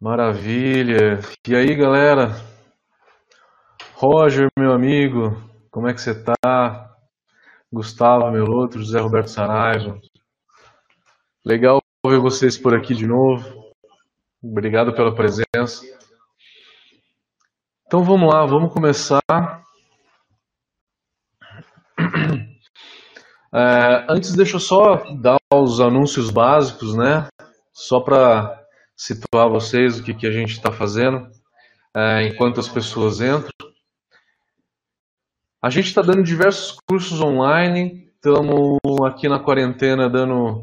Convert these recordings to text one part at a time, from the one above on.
Maravilha. E aí, galera? Roger, meu amigo, como é que você tá? Gustavo, meu outro, José Roberto Saraiva. Legal ver vocês por aqui de novo. Obrigado pela presença. Então vamos lá, vamos começar. É, antes, deixa eu só dar os anúncios básicos, né? Só para situar vocês o que, que a gente está fazendo é, enquanto as pessoas entram. A gente está dando diversos cursos online, estamos aqui na quarentena dando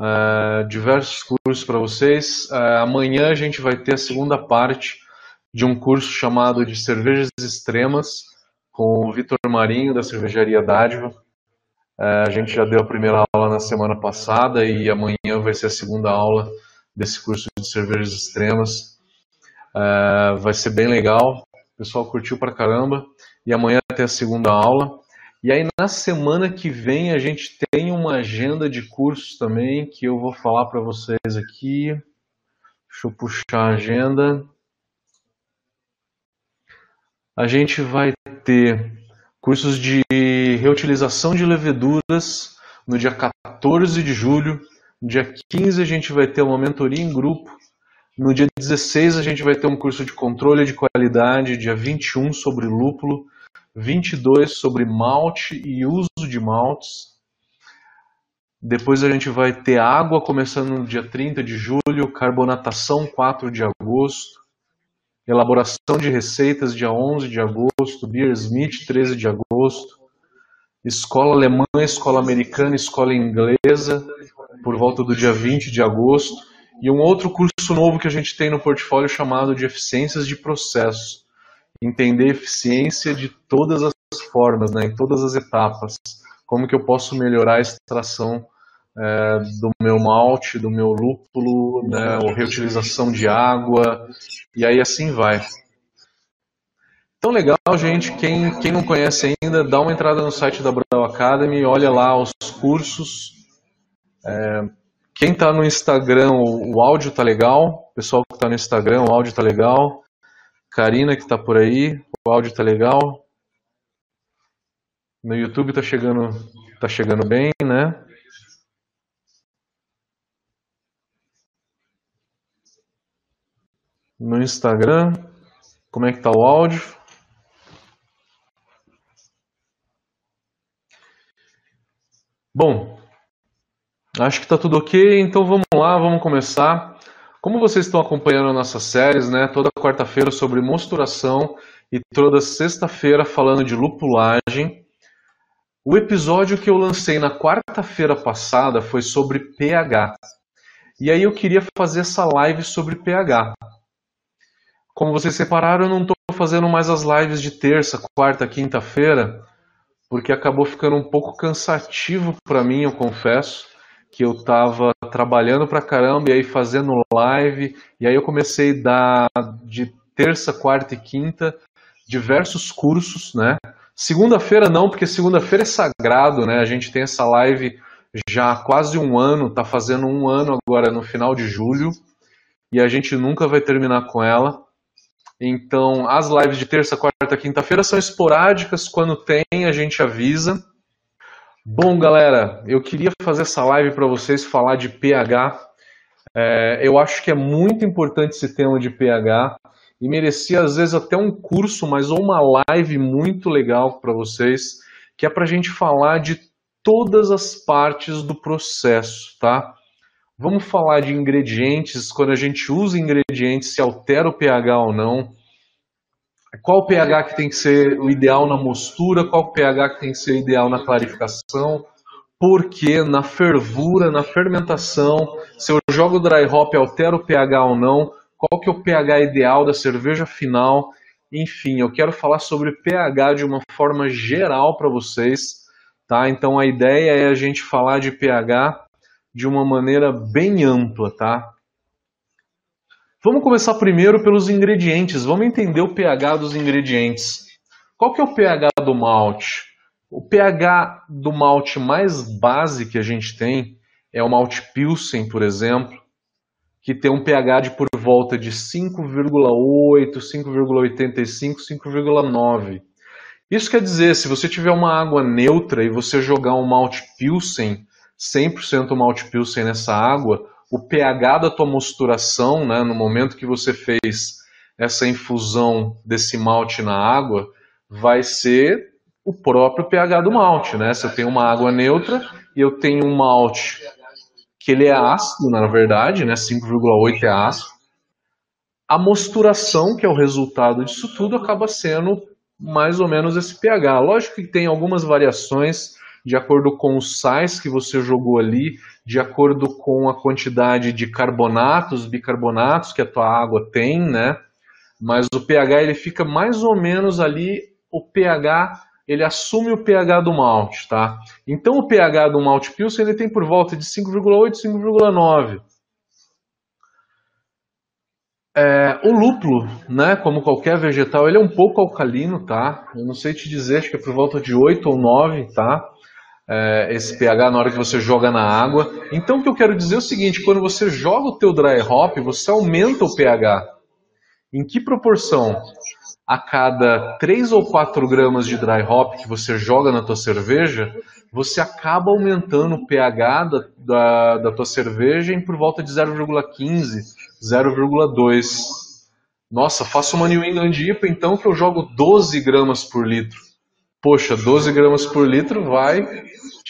é, diversos cursos para vocês. É, amanhã a gente vai ter a segunda parte de um curso chamado de Cervejas Extremas com o Vitor Marinho da Cervejaria Dádiva. É, a gente já deu a primeira aula na semana passada e amanhã vai ser a segunda aula desse curso de cervejas extremas. É, vai ser bem legal, o pessoal curtiu pra caramba. E amanhã tem a segunda aula. E aí na semana que vem a gente tem uma agenda de cursos também que eu vou falar para vocês aqui. Deixa eu puxar a agenda. A gente vai ter cursos de reutilização de leveduras no dia 14 de julho dia 15 a gente vai ter uma mentoria em grupo. No dia 16 a gente vai ter um curso de controle de qualidade, dia 21 sobre lúpulo, 22 sobre malte e uso de maltes. Depois a gente vai ter água começando no dia 30 de julho, carbonatação 4 de agosto, elaboração de receitas dia 11 de agosto, Beer Smith 13 de agosto, escola alemã, escola americana, escola inglesa, por volta do dia 20 de agosto, e um outro curso novo que a gente tem no portfólio chamado de Eficiências de Processo. Entender eficiência de todas as formas, né, em todas as etapas. Como que eu posso melhorar a extração é, do meu malte, do meu lúpulo, né, ou reutilização de água, e aí assim vai. Então legal, gente. Quem, quem não conhece ainda, dá uma entrada no site da Brau Academy, olha lá os cursos, é, quem está no Instagram, o, o áudio tá legal. O pessoal que está no Instagram, o áudio tá legal. Karina que está por aí, o áudio tá legal. No YouTube tá chegando, tá chegando bem, né? No Instagram, como é que tá o áudio? Bom, Acho que está tudo ok, então vamos lá, vamos começar. Como vocês estão acompanhando nossas séries, né? Toda quarta-feira sobre mosturação e toda sexta-feira falando de lupulagem. O episódio que eu lancei na quarta-feira passada foi sobre pH. E aí eu queria fazer essa live sobre pH. Como vocês separaram, eu não estou fazendo mais as lives de terça, quarta, quinta-feira, porque acabou ficando um pouco cansativo para mim, eu confesso que eu estava trabalhando pra caramba e aí fazendo live, e aí eu comecei a dar de terça, quarta e quinta diversos cursos, né? Segunda-feira não, porque segunda-feira é sagrado, né? A gente tem essa live já há quase um ano, tá fazendo um ano agora no final de julho, e a gente nunca vai terminar com ela. Então, as lives de terça, quarta, quinta-feira são esporádicas, quando tem a gente avisa. Bom, galera, eu queria fazer essa live para vocês falar de pH. É, eu acho que é muito importante esse tema de pH e merecia às vezes até um curso, mas ou uma live muito legal para vocês, que é para a gente falar de todas as partes do processo, tá? Vamos falar de ingredientes, quando a gente usa ingredientes, se altera o pH ou não qual o pH que tem que ser o ideal na mostura, qual o pH que tem que ser ideal na clarificação, porque na fervura, na fermentação, se eu jogo dry hop, altera o pH ou não, qual que é o pH ideal da cerveja final, enfim, eu quero falar sobre pH de uma forma geral para vocês, tá? Então a ideia é a gente falar de pH de uma maneira bem ampla, tá? Vamos começar primeiro pelos ingredientes. Vamos entender o pH dos ingredientes. Qual que é o pH do malte? O pH do malte mais base que a gente tem é o malte Pilsen, por exemplo. que tem um pH de por volta de 5,8, 5,85, 5,9. Isso quer dizer, se você tiver uma água neutra e você jogar um malte pilsen, 100% malte pilsen nessa água, o pH da tua mosturação, né, no momento que você fez essa infusão desse malte na água, vai ser o próprio pH do malte, né? Se eu tenho uma água neutra e eu tenho um malte que ele é ácido, na verdade, né? 5,8 é ácido. A mosturação, que é o resultado disso tudo, acaba sendo mais ou menos esse pH. Lógico que tem algumas variações de acordo com os sais que você jogou ali, de acordo com a quantidade de carbonatos, bicarbonatos que a tua água tem, né? Mas o pH ele fica mais ou menos ali, o pH ele assume o pH do malte, tá? Então o pH do malte Pilsen ele tem por volta de 5,8, 5,9. É, o lúpulo, né, como qualquer vegetal, ele é um pouco alcalino, tá? Eu não sei te dizer, acho que é por volta de 8 ou 9, tá? É, esse pH na hora que você joga na água. Então o que eu quero dizer é o seguinte, quando você joga o teu dry hop, você aumenta o pH. Em que proporção? a cada 3 ou 4 gramas de dry hop que você joga na tua cerveja, você acaba aumentando o pH da, da, da tua cerveja em por volta de 0,15, 0,2. Nossa, faço uma New England IPA então que eu jogo 12 gramas por litro. Poxa, 12 gramas por litro vai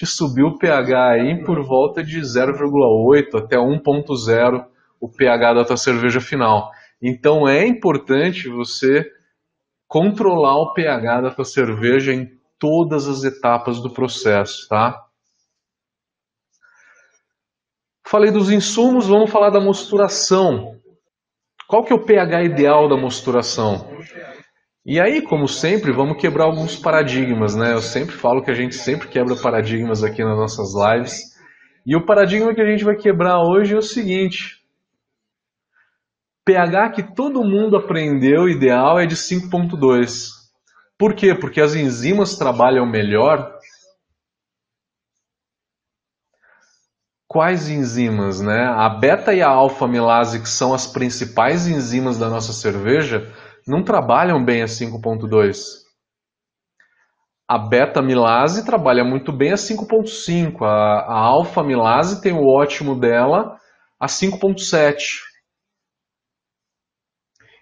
te subir o pH aí por volta de 0,8 até 1,0 o pH da tua cerveja final. Então é importante você controlar o pH da tua cerveja em todas as etapas do processo, tá? Falei dos insumos, vamos falar da mosturação. Qual que é o pH ideal da mosturação? E aí, como sempre, vamos quebrar alguns paradigmas, né? Eu sempre falo que a gente sempre quebra paradigmas aqui nas nossas lives. E o paradigma que a gente vai quebrar hoje é o seguinte: pH que todo mundo aprendeu ideal é de 5.2. Por quê? Porque as enzimas trabalham melhor. Quais enzimas, né? A beta e a alfa milase, que são as principais enzimas da nossa cerveja, não trabalham bem a 5.2. A beta milase trabalha muito bem a 5.5. A, a alfa milase tem o ótimo dela a 5.7.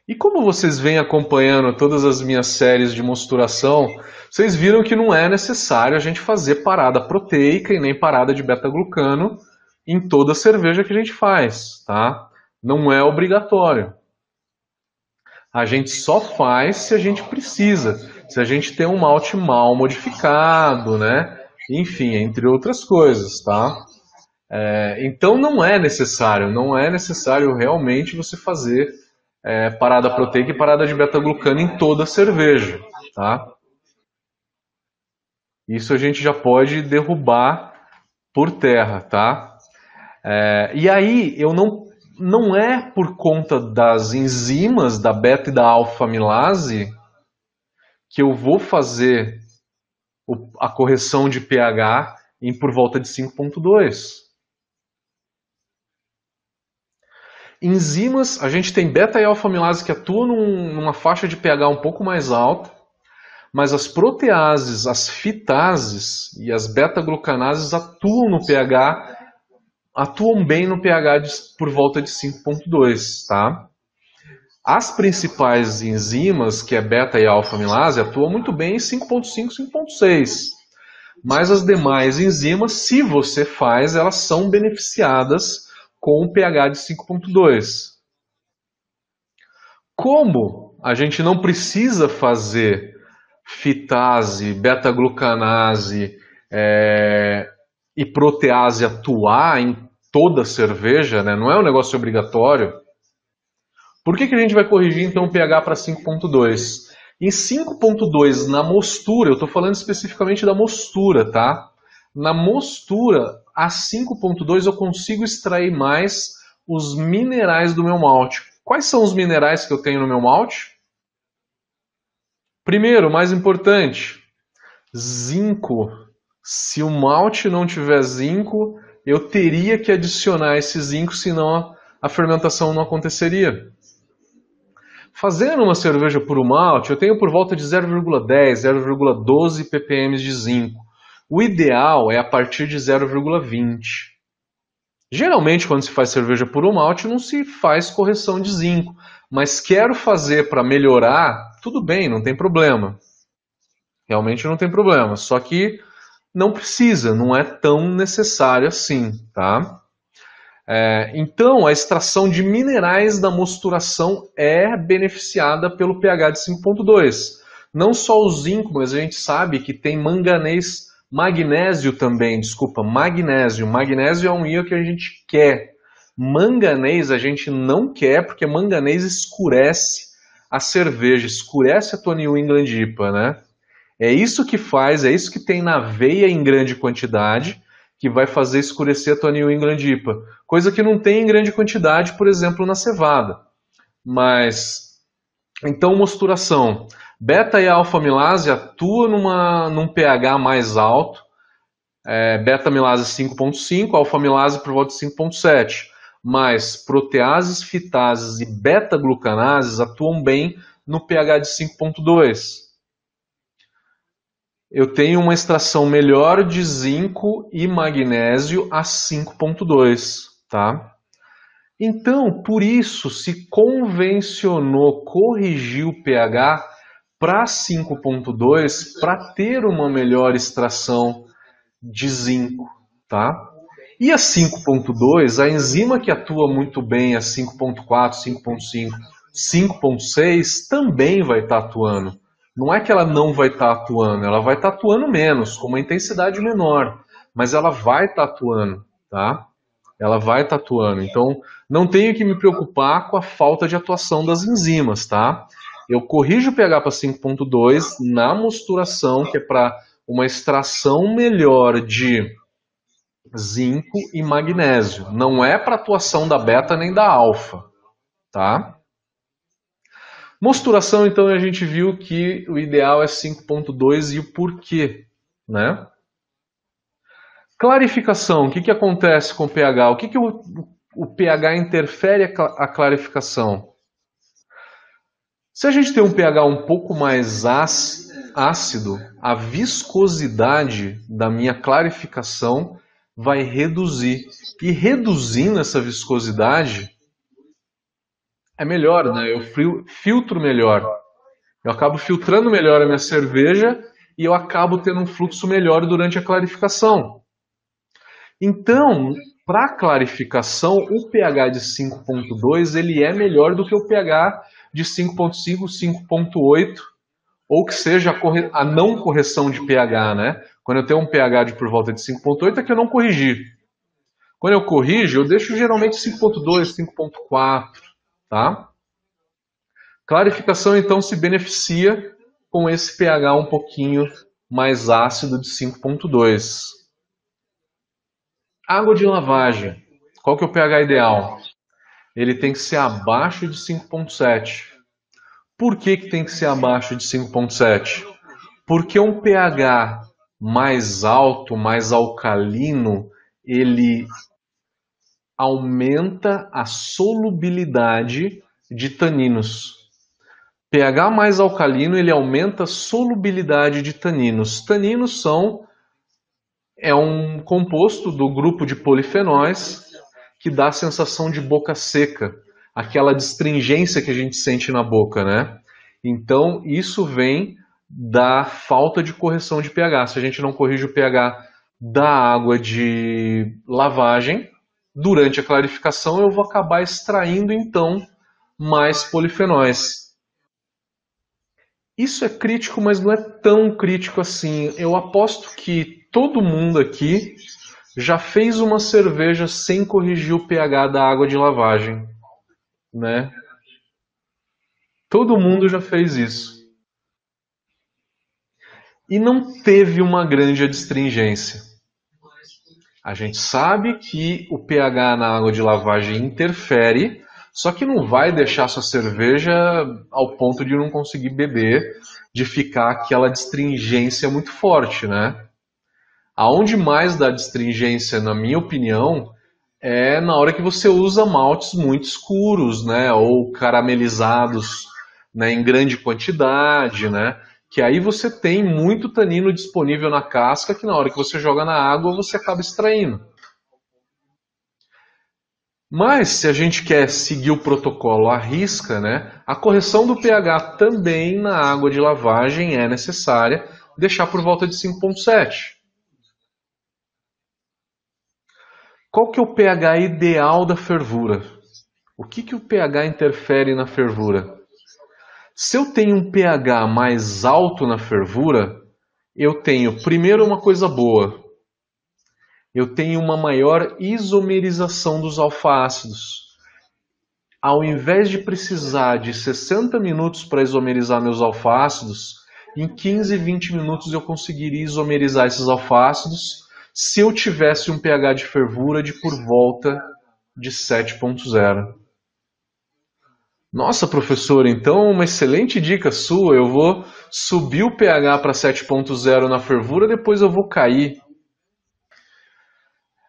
E como vocês vêm acompanhando todas as minhas séries de mosturação, vocês viram que não é necessário a gente fazer parada proteica e nem parada de beta-glucano em toda cerveja que a gente faz, tá? Não é obrigatório. A gente só faz se a gente precisa, se a gente tem um malte mal modificado, né? Enfim, entre outras coisas, tá? É, então não é necessário, não é necessário realmente você fazer é, parada proteica e parada de beta-glucano em toda a cerveja, tá? Isso a gente já pode derrubar por terra, tá? É, e aí eu não não é por conta das enzimas da beta e da alfa-milase que eu vou fazer a correção de pH em por volta de 5.2. Enzimas, a gente tem beta e alfa-amilase que atuam num, numa faixa de pH um pouco mais alta, mas as proteases, as fitases e as beta-glucanases atuam no pH, atuam bem no pH de, por volta de 5.2, tá? As principais enzimas, que é beta e alfa-amilase, atuam muito bem em 5.5, 5.6. Mas as demais enzimas, se você faz, elas são beneficiadas com um pH de 5.2. Como a gente não precisa fazer fitase, beta-glucanase é, e protease atuar em toda cerveja, né? não é um negócio obrigatório, por que, que a gente vai corrigir então o pH para 5.2? Em 5.2, na mostura, eu estou falando especificamente da mostura, tá? Na mostura, a 5.2 eu consigo extrair mais os minerais do meu malte. Quais são os minerais que eu tenho no meu malte? Primeiro, mais importante, zinco. Se o malte não tiver zinco, eu teria que adicionar esse zinco, senão a fermentação não aconteceria. Fazendo uma cerveja puro malte, eu tenho por volta de 0,10, 0,12 ppm de zinco. O ideal é a partir de 0,20. Geralmente, quando se faz cerveja puro malte, não se faz correção de zinco. Mas quero fazer para melhorar, tudo bem, não tem problema. Realmente não tem problema. Só que não precisa, não é tão necessário assim, tá? É, então, a extração de minerais da mosturação é beneficiada pelo pH de 5.2. Não só o zinco, mas a gente sabe que tem manganês, magnésio também, desculpa, magnésio. Magnésio é um íon que a gente quer. Manganês a gente não quer, porque manganês escurece a cerveja, escurece a Tony England IPA, né? É isso que faz, é isso que tem na veia em grande quantidade, que vai fazer escurecer a tua New England IPA. Coisa que não tem em grande quantidade, por exemplo, na cevada. Mas, então, mosturação. Beta e alfa-milase atuam numa, num pH mais alto, é, beta-milase 5.5, alfa-milase por volta de 5.7. Mas proteases, fitases e beta-glucanases atuam bem no pH de 5.2 eu tenho uma extração melhor de zinco e magnésio a 5.2, tá? Então, por isso se convencionou corrigir o pH para 5.2 para ter uma melhor extração de zinco, tá? E a 5.2, a enzima que atua muito bem a 5.4, 5.5, 5.6 também vai estar tá atuando não é que ela não vai estar tá atuando, ela vai estar tá atuando menos, com uma intensidade menor, mas ela vai estar tá atuando, tá? Ela vai estar tá atuando. Então, não tenho que me preocupar com a falta de atuação das enzimas, tá? Eu corrijo o pH para 5.2 na mosturação, que é para uma extração melhor de zinco e magnésio. Não é para atuação da beta nem da alfa, tá? Mosturação, então, a gente viu que o ideal é 5.2 e o porquê, né? Clarificação, o que, que acontece com o pH? O que, que o, o pH interfere a clarificação? Se a gente tem um pH um pouco mais ácido, a viscosidade da minha clarificação vai reduzir. E reduzindo essa viscosidade, é melhor, né? Eu filtro melhor. Eu acabo filtrando melhor a minha cerveja e eu acabo tendo um fluxo melhor durante a clarificação. Então, para clarificação, o pH de 5.2 ele é melhor do que o pH de 5.5, 5.8, ou que seja a, a, não correção de pH, né? Quando eu tenho um pH de por volta de 5.8 é que eu não corrigi. Quando eu corrijo, eu deixo geralmente 5.2, 5.4, Tá? Clarificação então se beneficia com esse pH um pouquinho mais ácido de 5.2. Água de lavagem. Qual que é o pH ideal? Ele tem que ser abaixo de 5.7. Por que, que tem que ser abaixo de 5.7? Porque um pH mais alto, mais alcalino, ele aumenta a solubilidade de taninos. pH mais alcalino ele aumenta a solubilidade de taninos. Taninos são é um composto do grupo de polifenóis que dá a sensação de boca seca, aquela distringência que a gente sente na boca, né? Então, isso vem da falta de correção de pH. Se a gente não corrige o pH da água de lavagem, durante a clarificação eu vou acabar extraindo então mais polifenóis. Isso é crítico, mas não é tão crítico assim. Eu aposto que todo mundo aqui já fez uma cerveja sem corrigir o pH da água de lavagem, né? Todo mundo já fez isso. E não teve uma grande adstringência. A gente sabe que o pH na água de lavagem interfere, só que não vai deixar sua cerveja ao ponto de não conseguir beber, de ficar aquela distringência muito forte, né? Aonde mais dá distringência, na minha opinião, é na hora que você usa maltes muito escuros, né, ou caramelizados, né, em grande quantidade, né, que aí você tem muito tanino disponível na casca que na hora que você joga na água você acaba extraindo. Mas se a gente quer seguir o protocolo à risca, né, a correção do pH também na água de lavagem é necessária, deixar por volta de 5.7. Qual que é o pH ideal da fervura? O que, que o pH interfere na fervura? Se eu tenho um pH mais alto na fervura, eu tenho primeiro uma coisa boa. Eu tenho uma maior isomerização dos alfácidos. Ao invés de precisar de 60 minutos para isomerizar meus alfácidos, em 15, 20 minutos eu conseguiria isomerizar esses alfácidos se eu tivesse um pH de fervura de por volta de 7.0. Nossa, professor, então uma excelente dica sua. Eu vou subir o pH para 7.0 na fervura, depois eu vou cair.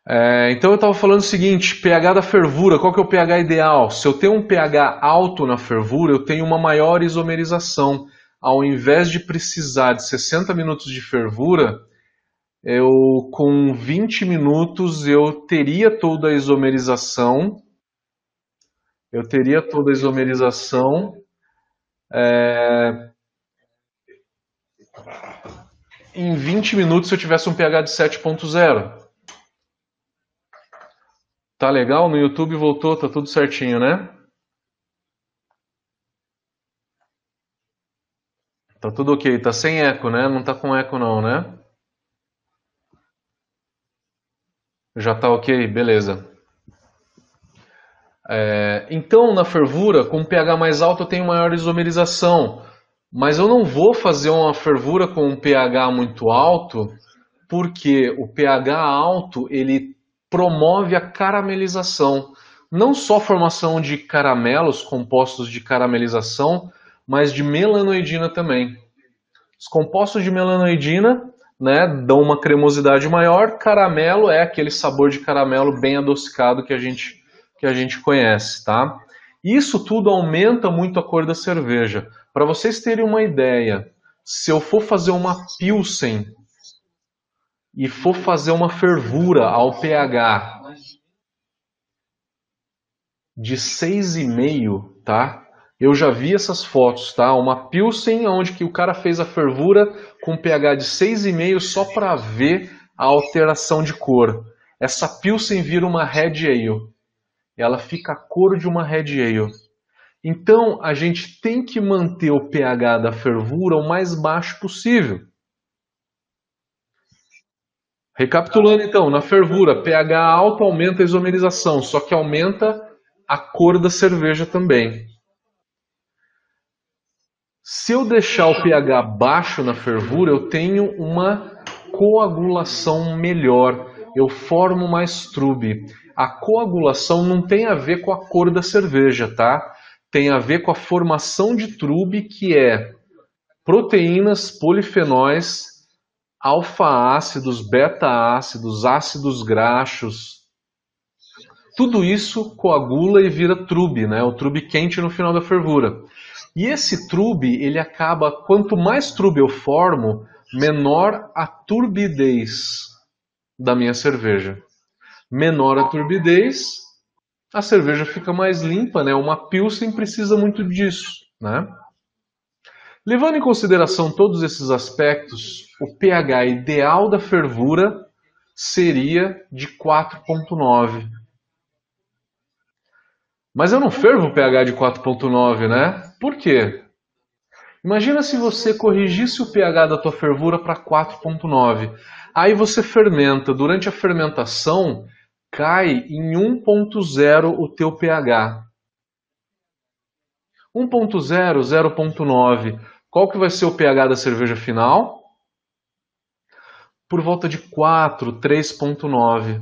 É, então eu estava falando o seguinte, pH da fervura, qual que é o pH ideal? Se eu tenho um pH alto na fervura, eu tenho uma maior isomerização. Ao invés de precisar de 60 minutos de fervura, eu com 20 minutos eu teria toda a isomerização, eu teria toda a isomerização é, em 20 minutos se eu tivesse um pH de 7.0. Tá legal? No YouTube voltou, tá tudo certinho, né? Tá tudo ok, tá sem eco, né? Não tá com eco não, né? Já está ok? Beleza. É, então, na fervura, com pH mais alto, eu tenho maior isomerização. Mas eu não vou fazer uma fervura com um pH muito alto, porque o pH alto ele promove a caramelização. Não só a formação de caramelos, compostos de caramelização, mas de melanoidina também. Os compostos de melanoidina né, dão uma cremosidade maior. Caramelo é aquele sabor de caramelo bem adocicado que a gente, que a gente conhece, tá? Isso tudo aumenta muito a cor da cerveja. Para vocês terem uma ideia, se eu for fazer uma Pilsen e for fazer uma fervura ao pH de 6,5, tá? Eu já vi essas fotos, tá? Uma Pilsen onde que o cara fez a fervura com pH de 6,5 só para ver a alteração de cor. Essa Pilsen vira uma Red Ale. Ela fica a cor de uma Red Ale. Então, a gente tem que manter o pH da fervura o mais baixo possível. Recapitulando então, na fervura, pH alto aumenta a isomerização, só que aumenta a cor da cerveja também. Se eu deixar o pH baixo na fervura, eu tenho uma coagulação melhor. Eu formo mais trube. A coagulação não tem a ver com a cor da cerveja, tá? Tem a ver com a formação de trube, que é proteínas, polifenóis, alfa-ácidos, beta-ácidos, ácidos graxos. Tudo isso coagula e vira trube, né? O trube quente no final da fervura. E esse trube, ele acaba, quanto mais trube eu formo, menor a turbidez da minha cerveja. Menor a turbidez, a cerveja fica mais limpa, né? Uma Pilsen precisa muito disso, né? Levando em consideração todos esses aspectos, o pH ideal da fervura seria de 4.9. Mas eu não fervo o pH de 4.9, né? Por quê? Imagina se você corrigisse o pH da tua fervura para 4.9. Aí você fermenta. Durante a fermentação, cai em 1.0 o teu pH. 1.0, 0.9. Qual que vai ser o pH da cerveja final? Por volta de 4, 3.9.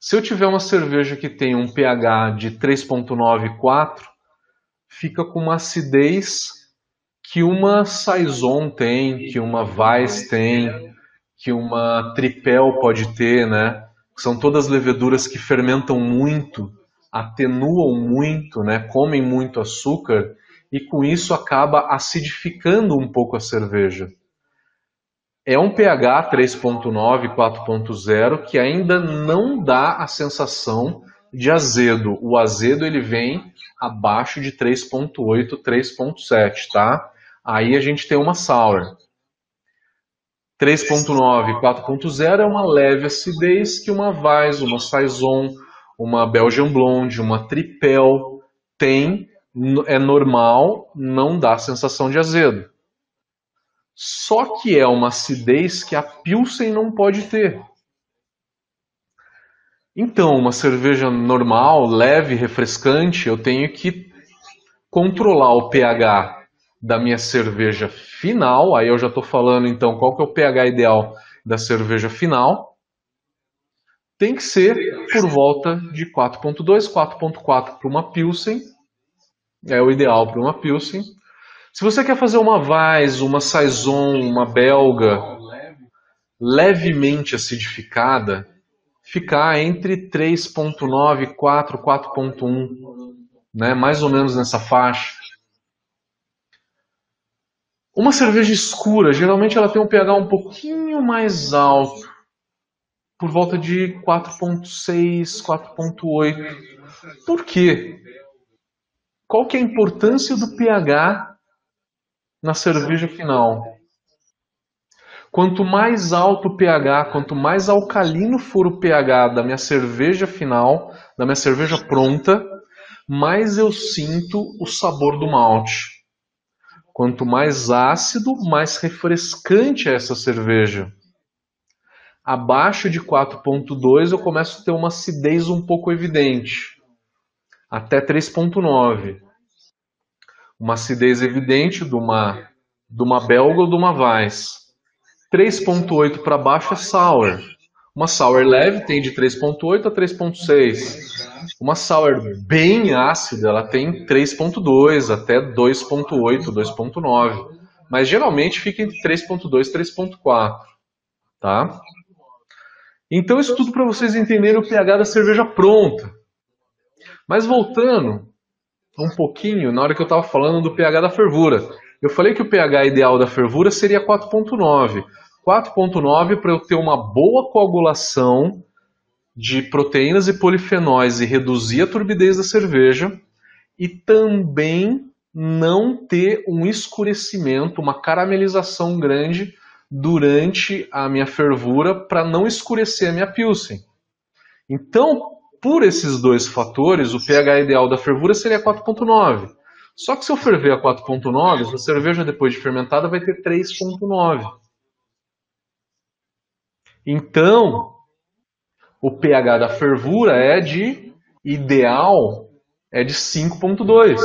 Se eu tiver uma cerveja que tem um pH de 3.94, fica com uma acidez que uma Saison tem, que uma Weiss tem, que uma Tripel pode ter, né? São todas leveduras que fermentam muito, atenuam muito, né, comem muito açúcar e com isso acaba acidificando um pouco a cerveja. É um pH 3.9, 4.0 que ainda não dá a sensação de azedo. O azedo ele vem abaixo de 3.8, 3.7, tá? Aí a gente tem uma sour. 3.9, 4.0 é uma leve acidez que uma Weiss, uma Saison, uma Belgian Blonde, uma Tripel tem, é normal, não dá sensação de azedo. Só que é uma acidez que a Pilsen não pode ter. Então, uma cerveja normal, leve, refrescante, eu tenho que controlar o pH da minha cerveja final. Aí eu já estou falando então qual que é o pH ideal da cerveja final. Tem que ser por volta de 4.2, 4.4 para uma Pilsen. É o ideal para uma Pilsen. Se você quer fazer uma Weiss, uma Saison, uma belga levemente acidificada, ficar entre 3.9, 4, 4.1, né? mais ou menos nessa faixa. Uma cerveja escura, geralmente ela tem um pH um pouquinho mais alto, por volta de 4.6, 4.8. Por quê? Qual que é a importância do pH na cerveja final? Quanto mais alto o pH, quanto mais alcalino for o pH da minha cerveja final, da minha cerveja pronta, mais eu sinto o sabor do malte. Quanto mais ácido, mais refrescante é essa cerveja. Abaixo de 4.2 eu começo a ter uma acidez um pouco evidente. Até 3.9. Uma acidez evidente de uma, de uma belga ou de uma Weiss. 3.8 para baixo é sour. Uma sour leve tem de 3.8 a 3.6. Uma sour bem ácida, ela tem 3.2 até 2.8, 2.9. Mas geralmente fica entre 3.2 e 3.4, tá? Então isso tudo para vocês entenderem o pH da cerveja pronta. Mas voltando um pouquinho, na hora que eu estava falando do pH da fervura. Eu falei que o pH ideal da fervura seria 4.9. 4.9 para eu ter uma boa coagulação de proteínas e polifenóis e reduzir a turbidez da cerveja e também não ter um escurecimento, uma caramelização grande durante a minha fervura para não escurecer a minha pilsen. Então, por esses dois fatores, o pH ideal da fervura seria 4.9. Só que se eu ferver a 4.9, a cerveja depois de fermentada vai ter 3.9. Então, o pH da fervura é de ideal é de 5.2.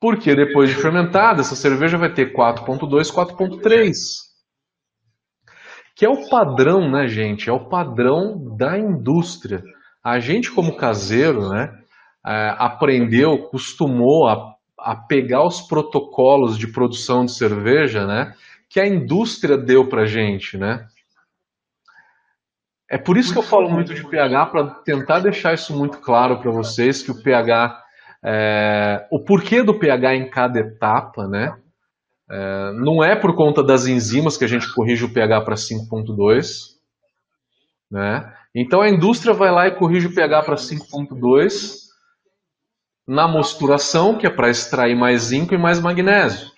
Porque depois de fermentada, essa cerveja vai ter 4.2, 4.3. Que é o padrão, né, gente? É o padrão da indústria. A gente, como caseiro, né, é, aprendeu, costumou a, a pegar os protocolos de produção de cerveja, né, que a indústria deu para gente, né? É por isso que eu falo muito de pH para tentar deixar isso muito claro para vocês que o pH, é, o porquê do pH em cada etapa, né? É, não é por conta das enzimas que a gente corrige o pH para 5.2, né? Então a indústria vai lá e corrige o pH para 5.2 na mosturação, que é para extrair mais zinco e mais magnésio.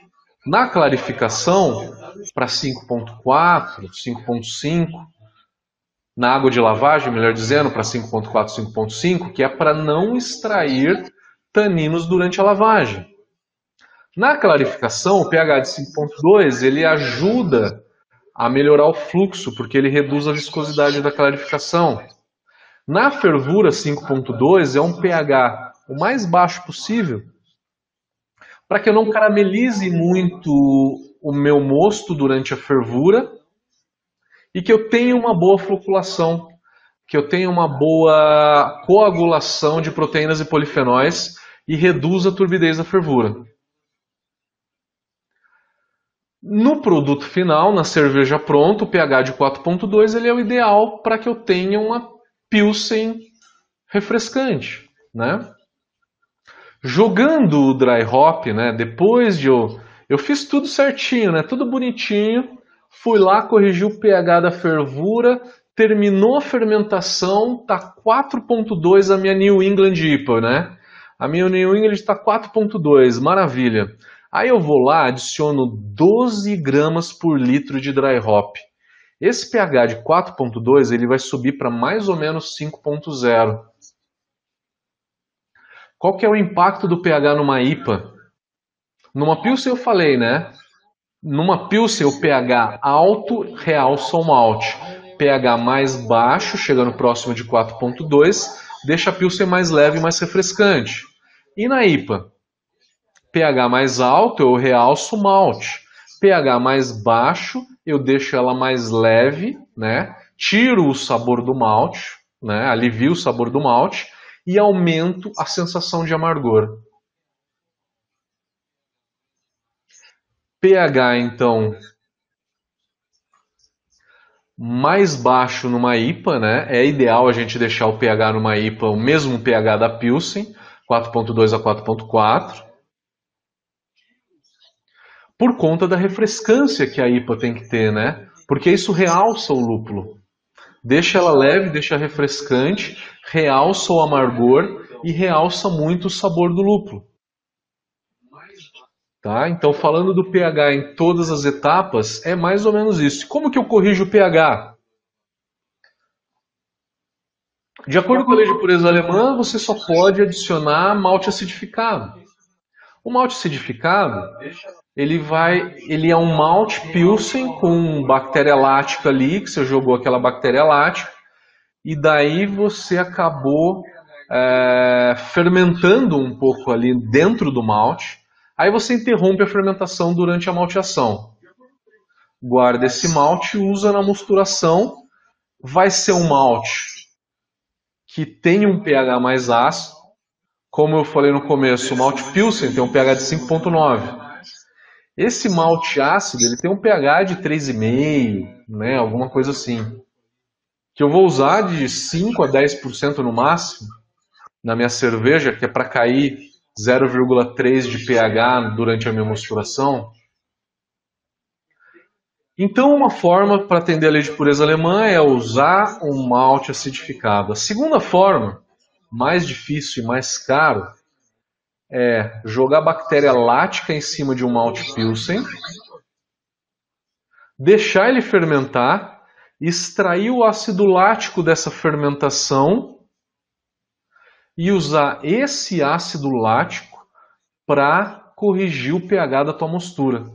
Na clarificação, para 5.4, 5.5. Na água de lavagem, melhor dizendo, para 5.4, 5.5, que é para não extrair taninos durante a lavagem. Na clarificação, o pH de 5.2 ele ajuda a melhorar o fluxo, porque ele reduz a viscosidade da clarificação. Na fervura 5.2 é um pH o mais baixo possível, para que eu não caramelize muito o meu mosto durante a fervura e que eu tenha uma boa floculação, que eu tenha uma boa coagulação de proteínas e polifenóis e reduza a turbidez da fervura. No produto final, na cerveja pronta, o pH de 4.2 ele é o ideal para que eu tenha uma Pilsen refrescante, né? Jogando o dry hop, né? Depois de eu eu fiz tudo certinho, né? Tudo bonitinho. Fui lá, corrigi o pH da fervura, terminou a fermentação, tá 4.2 a minha New England IPA, né? A minha New England está 4.2, maravilha. Aí eu vou lá, adiciono 12 gramas por litro de dry hop. Esse pH de 4.2 ele vai subir para mais ou menos 5.0. Qual que é o impacto do pH numa IPA? Numa Pilsen eu falei, né? Numa Pilsen o pH alto realça o malte. pH mais baixo, chegando próximo de 4.2, deixa a Pilsen mais leve e mais refrescante. E na IPA? pH mais alto eu realço o malte. pH mais baixo eu deixo ela mais leve, né? Tiro o sabor do malte, né? Alivio o sabor do malte e aumento a sensação de amargor. pH então mais baixo numa IPA, né? É ideal a gente deixar o pH numa IPA o mesmo pH da Pilsen, 4.2 a 4.4. Por conta da refrescância que a IPA tem que ter, né? Porque isso realça o lúpulo. Deixa ela leve, deixa refrescante, realça o amargor e realça muito o sabor do lúpulo. Tá? Então, falando do pH em todas as etapas, é mais ou menos isso. Como que eu corrijo o pH? De acordo com a lei de pureza alemã, você só pode adicionar malte acidificado. O malte acidificado, ele vai, ele é um malte pilsen com bactéria lática ali, que você jogou aquela bactéria lática, e daí você acabou é, fermentando um pouco ali dentro do malte, Aí você interrompe a fermentação durante a malteação. Guarda esse malte, usa na mosturação. Vai ser um malte que tem um pH mais ácido. Como eu falei no começo, o malte Pilsen tem um pH de 5.9. Esse malte ácido ele tem um pH de 3,5, né, alguma coisa assim. Que eu vou usar de 5 a 10% no máximo na minha cerveja, que é para cair 0,3 de pH durante a minha mosturação. Então, uma forma para atender a lei de pureza alemã é usar um malte acidificado. A segunda forma, mais difícil e mais caro, é jogar bactéria lática em cima de um malte Pilsen, deixar ele fermentar, extrair o ácido lático dessa fermentação e usar esse ácido lático para corrigir o pH da tua mostura,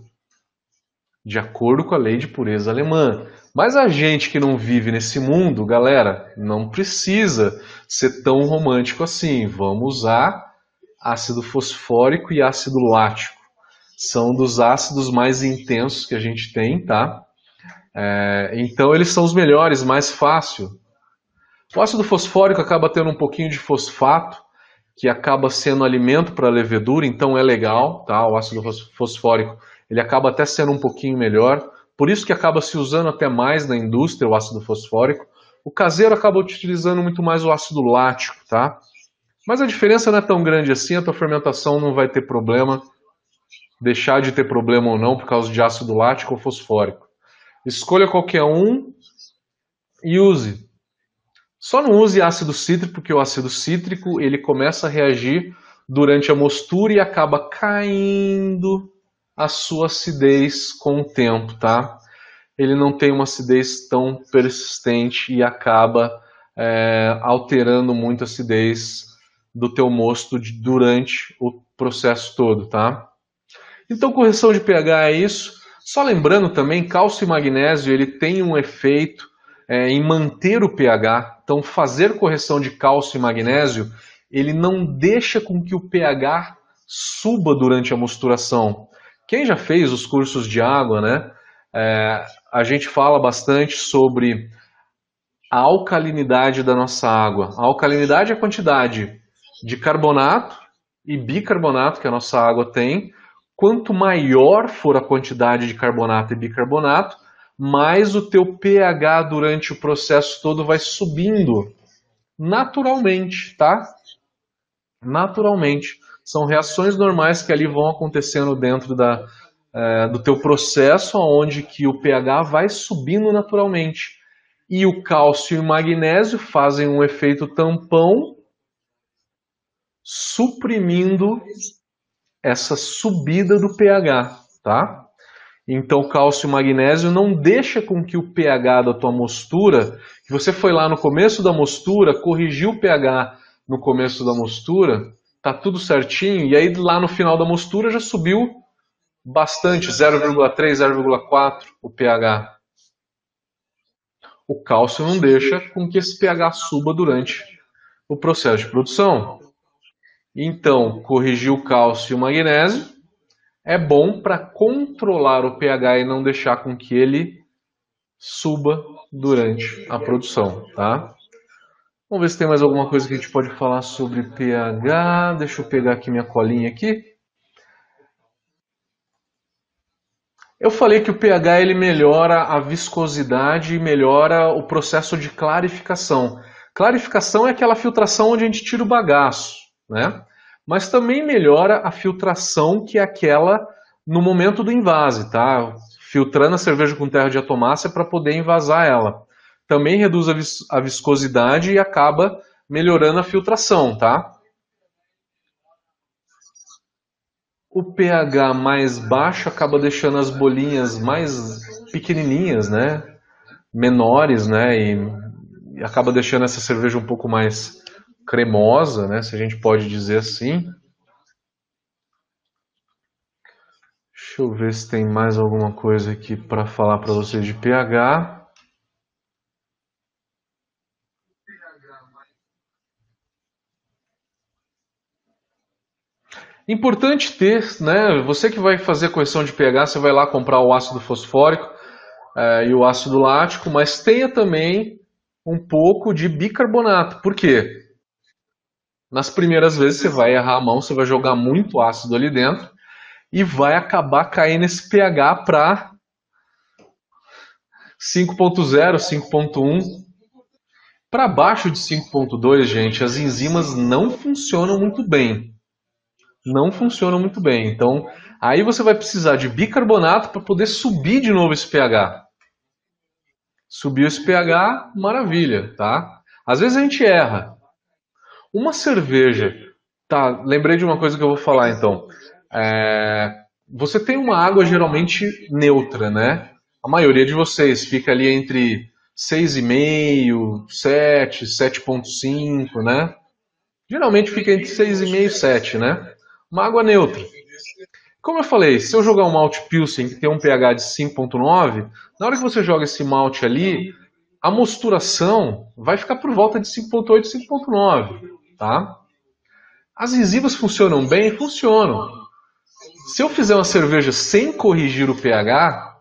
de acordo com a lei de pureza alemã. Mas a gente que não vive nesse mundo, galera, não precisa ser tão romântico assim. Vamos usar ácido fosfórico e ácido lático. São dos ácidos mais intensos que a gente tem, tá? É, então eles são os melhores, mais fácil. O ácido fosfórico acaba tendo um pouquinho de fosfato, que acaba sendo alimento para a levedura, então é legal, tá? O ácido fosfórico, ele acaba até sendo um pouquinho melhor, por isso que acaba se usando até mais na indústria o ácido fosfórico. O caseiro acaba utilizando muito mais o ácido lático, tá? Mas a diferença não é tão grande assim, a tua fermentação não vai ter problema, deixar de ter problema ou não por causa de ácido lático ou fosfórico. Escolha qualquer um e use. Só não use ácido cítrico, porque o ácido cítrico ele começa a reagir durante a mostura e acaba caindo a sua acidez com o tempo, tá? Ele não tem uma acidez tão persistente e acaba é, alterando muito a acidez do teu mosto de, durante o processo todo, tá? Então, correção de pH é isso. Só lembrando também, cálcio e magnésio ele tem um efeito é, em manter o pH. Então, fazer correção de cálcio e magnésio, ele não deixa com que o pH suba durante a mosturação. Quem já fez os cursos de água, né? É, a gente fala bastante sobre a alcalinidade da nossa água. A alcalinidade é a quantidade de carbonato e bicarbonato que a nossa água tem quanto maior for a quantidade de carbonato e bicarbonato, mais o teu pH durante o processo todo vai subindo naturalmente, tá? Naturalmente. São reações normais que ali vão acontecendo dentro da, é, do teu processo, onde que o pH vai subindo naturalmente. E o cálcio e o magnésio fazem um efeito tampão, suprimindo essa subida do pH, tá? Então, cálcio e magnésio não deixa com que o pH da tua mostura, que você foi lá no começo da mostura, corrigiu o pH no começo da mostura, tá tudo certinho, e aí lá no final da mostura já subiu bastante, 0,3, 0,4 o pH. O cálcio não deixa com que esse pH suba durante o processo de produção. Então, corrigir o cálcio e o magnésio é bom para controlar o pH e não deixar com que ele suba durante a produção, tá? Vamos ver se tem mais alguma coisa que a gente pode falar sobre pH. Deixa eu pegar aqui minha colinha aqui. Eu falei que o pH ele melhora a viscosidade e melhora o processo de clarificação. Clarificação é aquela filtração onde a gente tira o bagaço, né? Mas também melhora a filtração que é aquela no momento do invase, tá? Filtrando a cerveja com terra de atomácia para poder invasar ela. Também reduz a, vis a viscosidade e acaba melhorando a filtração, tá? o pH mais baixo acaba deixando as bolinhas mais pequenininhas, né? Menores, né? E acaba deixando essa cerveja um pouco mais cremosa, né? Se a gente pode dizer assim. Deixa eu ver se tem mais alguma coisa aqui para falar para vocês de pH. Importante ter, né? Você que vai fazer correção de pH, você vai lá comprar o ácido fosfórico é, e o ácido lático, mas tenha também um pouco de bicarbonato. Por quê? Nas primeiras vezes você vai errar a mão, você vai jogar muito ácido ali dentro e vai acabar caindo esse pH para 5.0, 5.1. Para baixo de 5.2, gente, as enzimas não funcionam muito bem não funcionam muito bem. Então, aí você vai precisar de bicarbonato para poder subir de novo esse pH. Subiu esse pH, maravilha, tá? Às vezes a gente erra. Uma cerveja, tá? Lembrei de uma coisa que eu vou falar então. É, você tem uma água geralmente neutra, né? A maioria de vocês fica ali entre 6,5, 7, 7,5, né? Geralmente fica entre 6,5 e 7, né? uma água neutra. Como eu falei, se eu jogar um malte Pilsen que tem um pH de 5.9, na hora que você joga esse malte ali, a mosturação vai ficar por volta de 5.8, 5.9, tá? As enzimas funcionam bem? Funcionam. Se eu fizer uma cerveja sem corrigir o pH,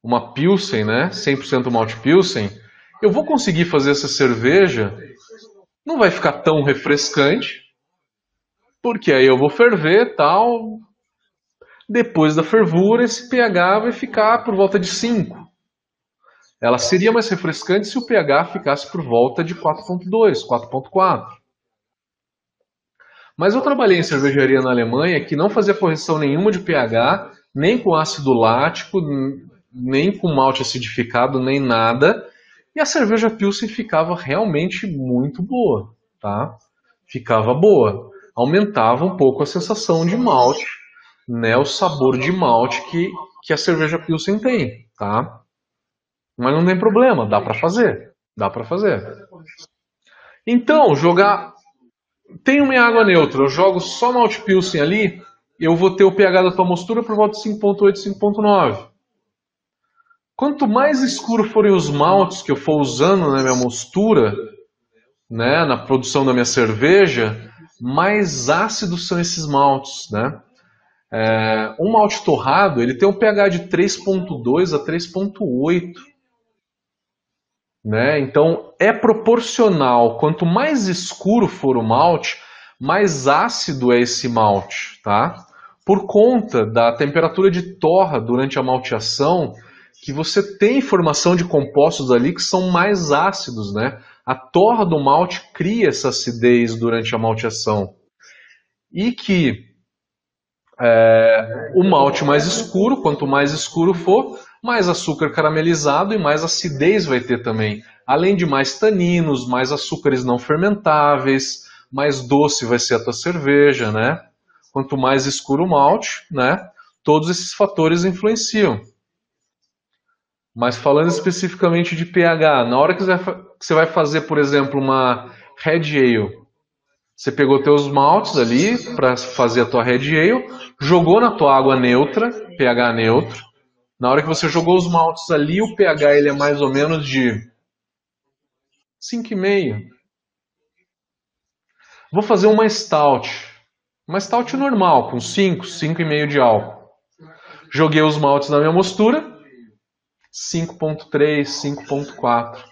uma Pilsen, né, 100% malte Pilsen, eu vou conseguir fazer essa cerveja, não vai ficar tão refrescante, porque aí eu vou ferver tal. Depois da fervura, esse pH vai ficar por volta de 5. Ela seria mais refrescante se o pH ficasse por volta de 4.2, 4.4. Mas eu trabalhei em cervejaria na Alemanha que não fazia correção nenhuma de pH, nem com ácido lático, nem com malte acidificado, nem nada. E a cerveja Pilsen ficava realmente muito boa, tá? Ficava boa aumentava um pouco a sensação de malte, né, o sabor de malte que, que a cerveja Pilsen tem, tá? Mas não tem problema, dá para fazer, dá para fazer. Então, jogar tem uma água neutra, eu jogo só malte Pilsen ali, eu vou ter o pH da tua mostura por volta de 5.8, 5.9. Quanto mais escuro forem os maltes que eu for usando na minha mostura, né, na produção da minha cerveja, mais ácidos são esses maltes, né? É, um malte torrado ele tem um pH de 3.2 a 3.8, né? Então é proporcional. Quanto mais escuro for o malte, mais ácido é esse malte, tá? por conta da temperatura de torra durante a malteação, que você tem informação de compostos ali que são mais ácidos, né? A torra do malte cria essa acidez durante a malteação. E que é, o malte mais escuro, quanto mais escuro for, mais açúcar caramelizado e mais acidez vai ter também. Além de mais taninos, mais açúcares não fermentáveis, mais doce vai ser a tua cerveja, né? Quanto mais escuro o malte, né? Todos esses fatores influenciam. Mas falando especificamente de pH, na hora que você vai fazer, por exemplo, uma Red Ale, você pegou teus maltes ali para fazer a tua Red Ale, jogou na tua água neutra, pH neutro. Na hora que você jogou os maltes ali, o pH ele é mais ou menos de 5,5. Vou fazer uma stout. Uma stout normal, com 5, 5,5 de álcool. Joguei os maltes na minha mostura, 5.3, 5.4.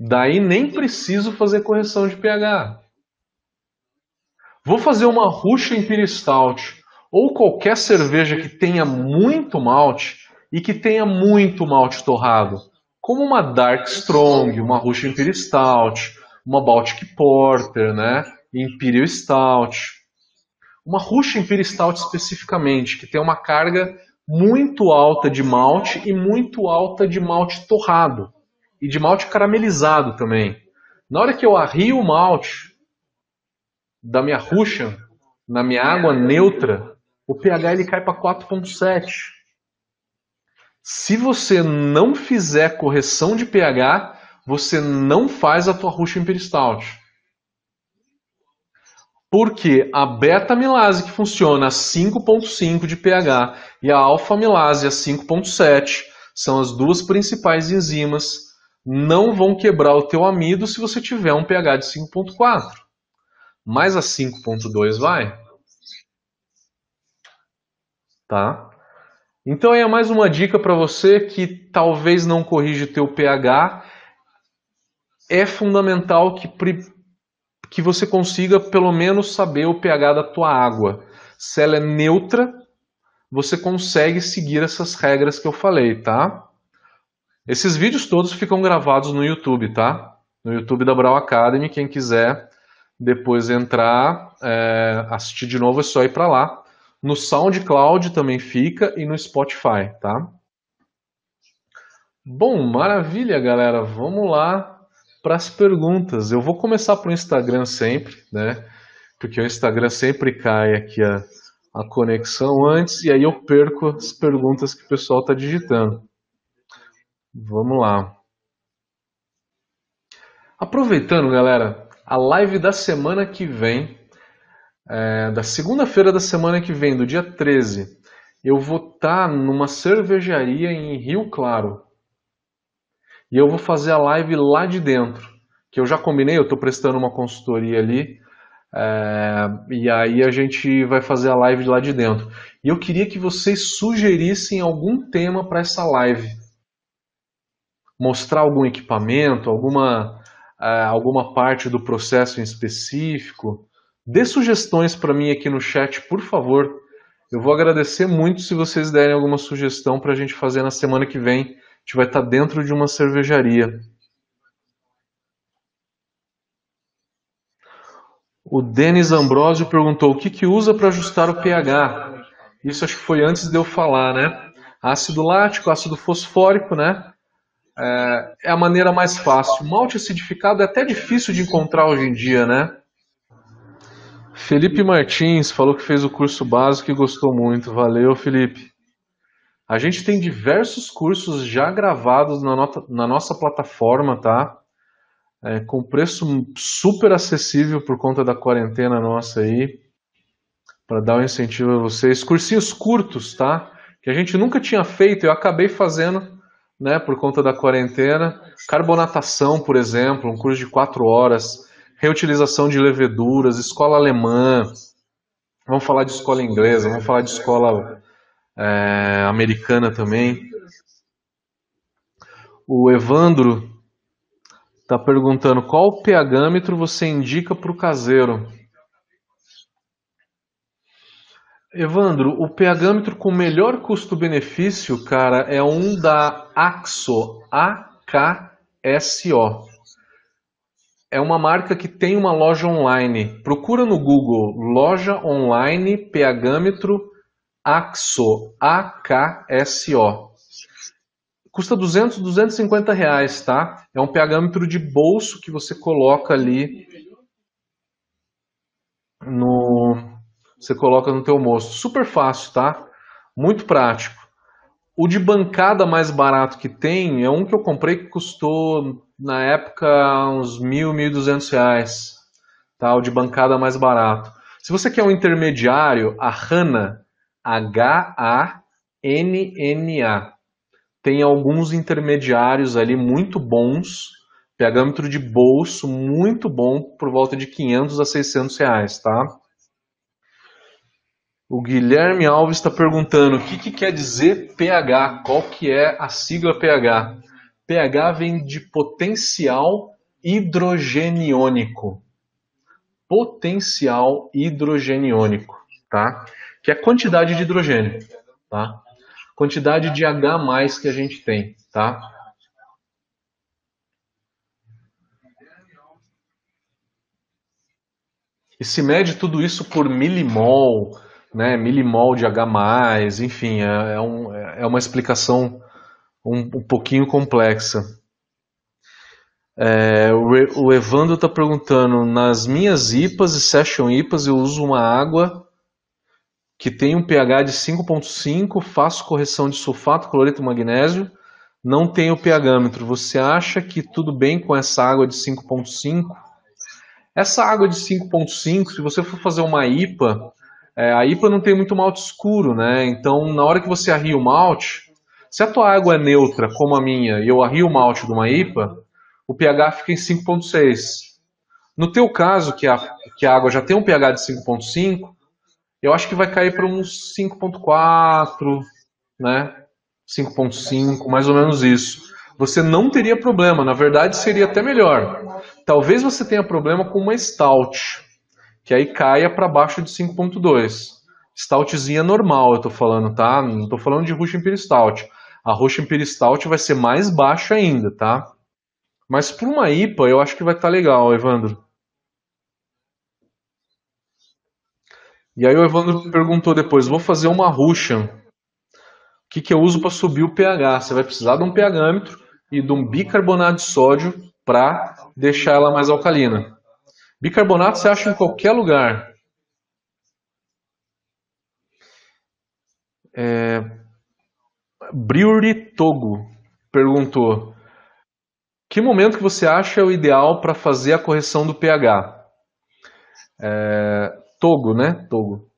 Daí nem preciso fazer correção de pH. Vou fazer uma Russian Imperial Stout ou qualquer cerveja que tenha muito malte e que tenha muito malte torrado, como uma Dark Strong, uma Russian Imperial Stout, uma Baltic Porter, né? Imperial Stout. Uma Russian Imperial Stout especificamente, que tem uma carga muito alta de malte e muito alta de malte torrado e de malte caramelizado também. Na hora que eu arrio o malte da minha Russian na minha água neutra, o pH ele cai para 4.7. Se você não fizer correção de pH, você não faz a tua Russian Imperial Stout. Porque a beta-amilase que funciona a 5.5 de pH e a alfa-amilase a 5.7 são as duas principais enzimas, não vão quebrar o teu amido se você tiver um pH de 5.4. Mas a 5.2 vai. Tá? Então é mais uma dica para você que talvez não corrija o teu pH. É fundamental que que você consiga pelo menos saber o pH da tua água. Se ela é neutra, você consegue seguir essas regras que eu falei, tá? Esses vídeos todos ficam gravados no YouTube, tá? No YouTube da Brau Academy, quem quiser depois entrar, é, assistir de novo, é só ir para lá. No SoundCloud também fica e no Spotify, tá? Bom, maravilha, galera. Vamos lá para as perguntas. Eu vou começar para o Instagram sempre, né? Porque o Instagram sempre cai aqui a, a conexão antes e aí eu perco as perguntas que o pessoal está digitando. Vamos lá. Aproveitando, galera, a live da semana que vem, é, da segunda-feira da semana que vem, do dia 13, eu vou estar tá numa cervejaria em Rio Claro. E eu vou fazer a live lá de dentro, que eu já combinei, eu estou prestando uma consultoria ali, é, e aí a gente vai fazer a live lá de dentro. E eu queria que vocês sugerissem algum tema para essa live. Mostrar algum equipamento, alguma, é, alguma parte do processo em específico. Dê sugestões para mim aqui no chat, por favor. Eu vou agradecer muito se vocês derem alguma sugestão para a gente fazer na semana que vem gente vai estar dentro de uma cervejaria. O Denis Ambrosio perguntou o que, que usa para ajustar o pH. Isso acho que foi antes de eu falar, né? Ácido lático, ácido fosfórico, né? É, é a maneira mais fácil. Malte acidificado é até difícil de encontrar hoje em dia, né? Felipe Martins falou que fez o curso básico e gostou muito. Valeu, Felipe. A gente tem diversos cursos já gravados na, nota, na nossa plataforma, tá? É, com preço super acessível por conta da quarentena nossa aí, para dar um incentivo a vocês. Cursinhos curtos, tá? Que a gente nunca tinha feito, eu acabei fazendo, né, por conta da quarentena. Carbonatação, por exemplo, um curso de quatro horas. Reutilização de leveduras, escola alemã. Vamos falar de escola inglesa, vamos falar de escola é, americana também. O Evandro está perguntando qual pHmetro você indica para o caseiro. Evandro, o pHmetro com melhor custo-benefício, cara, é um da Axo, A-K-S-O. É uma marca que tem uma loja online. Procura no Google loja online pHmetro Axo, A-K-S-O. Custa 200, 250 reais, tá? É um pHmetro de bolso que você coloca ali no você coloca no teu moço. Super fácil, tá? Muito prático. O de bancada mais barato que tem é um que eu comprei que custou na época uns mil, mil duzentos reais. Tá? O de bancada mais barato. Se você quer um intermediário, a Hana, H-A-N-N-A, tem alguns intermediários ali muito bons, pHmetro de bolso muito bom, por volta de 500 a 600 reais, tá? O Guilherme Alves está perguntando o que, que, quer dizer pH, qual que é a sigla pH? pH vem de potencial hidrogeniônico. Potencial hidrogeniônico, tá? Que é a quantidade de hidrogênio, tá? Quantidade de H+, que a gente tem, tá? E se mede tudo isso por milimol, né, milimol de H+, enfim, é, é, um, é uma explicação um, um pouquinho complexa. É, o, Evandro está perguntando, nas minhas IPAs e Session IPAs eu uso uma água que tem um pH de 5.5, faço correção de sulfato, cloreto e magnésio, não tenho pHmetro. Você acha que tudo bem com essa água de 5.5? Essa água de 5.5, se você for fazer uma IPA, é, a IPA não tem muito malte escuro, né? Então, na hora que você arria o malte, se a tua água é neutra, como a minha, e eu arrio o malte de uma IPA, o pH fica em 5.6. No teu caso, que a, que a água já tem um pH de 5.5, eu acho que vai cair para uns 5.4, né? 5.5, mais ou menos isso. Você não teria problema, na verdade seria até melhor. Talvez você tenha problema com uma stout que aí caia para baixo de 5.2. Stoutzinha normal, eu estou falando, tá? Não estou falando de Russian Imperial Stout. A Russian Imperial Stout vai ser mais baixa ainda, tá? Mas para uma IPA eu acho que vai estar tá legal, Evandro. E aí o Evandro perguntou depois, vou fazer uma Russian. O que, que eu uso para subir o pH? Você vai precisar de um pHmetro e de um bicarbonato de sódio para deixar ela mais alcalina. Bicarbonato você acha em qualquer lugar. É... Brewery Togo perguntou: Que momento que você acha o ideal para fazer a correção do pH? É... Togo, né? Togo.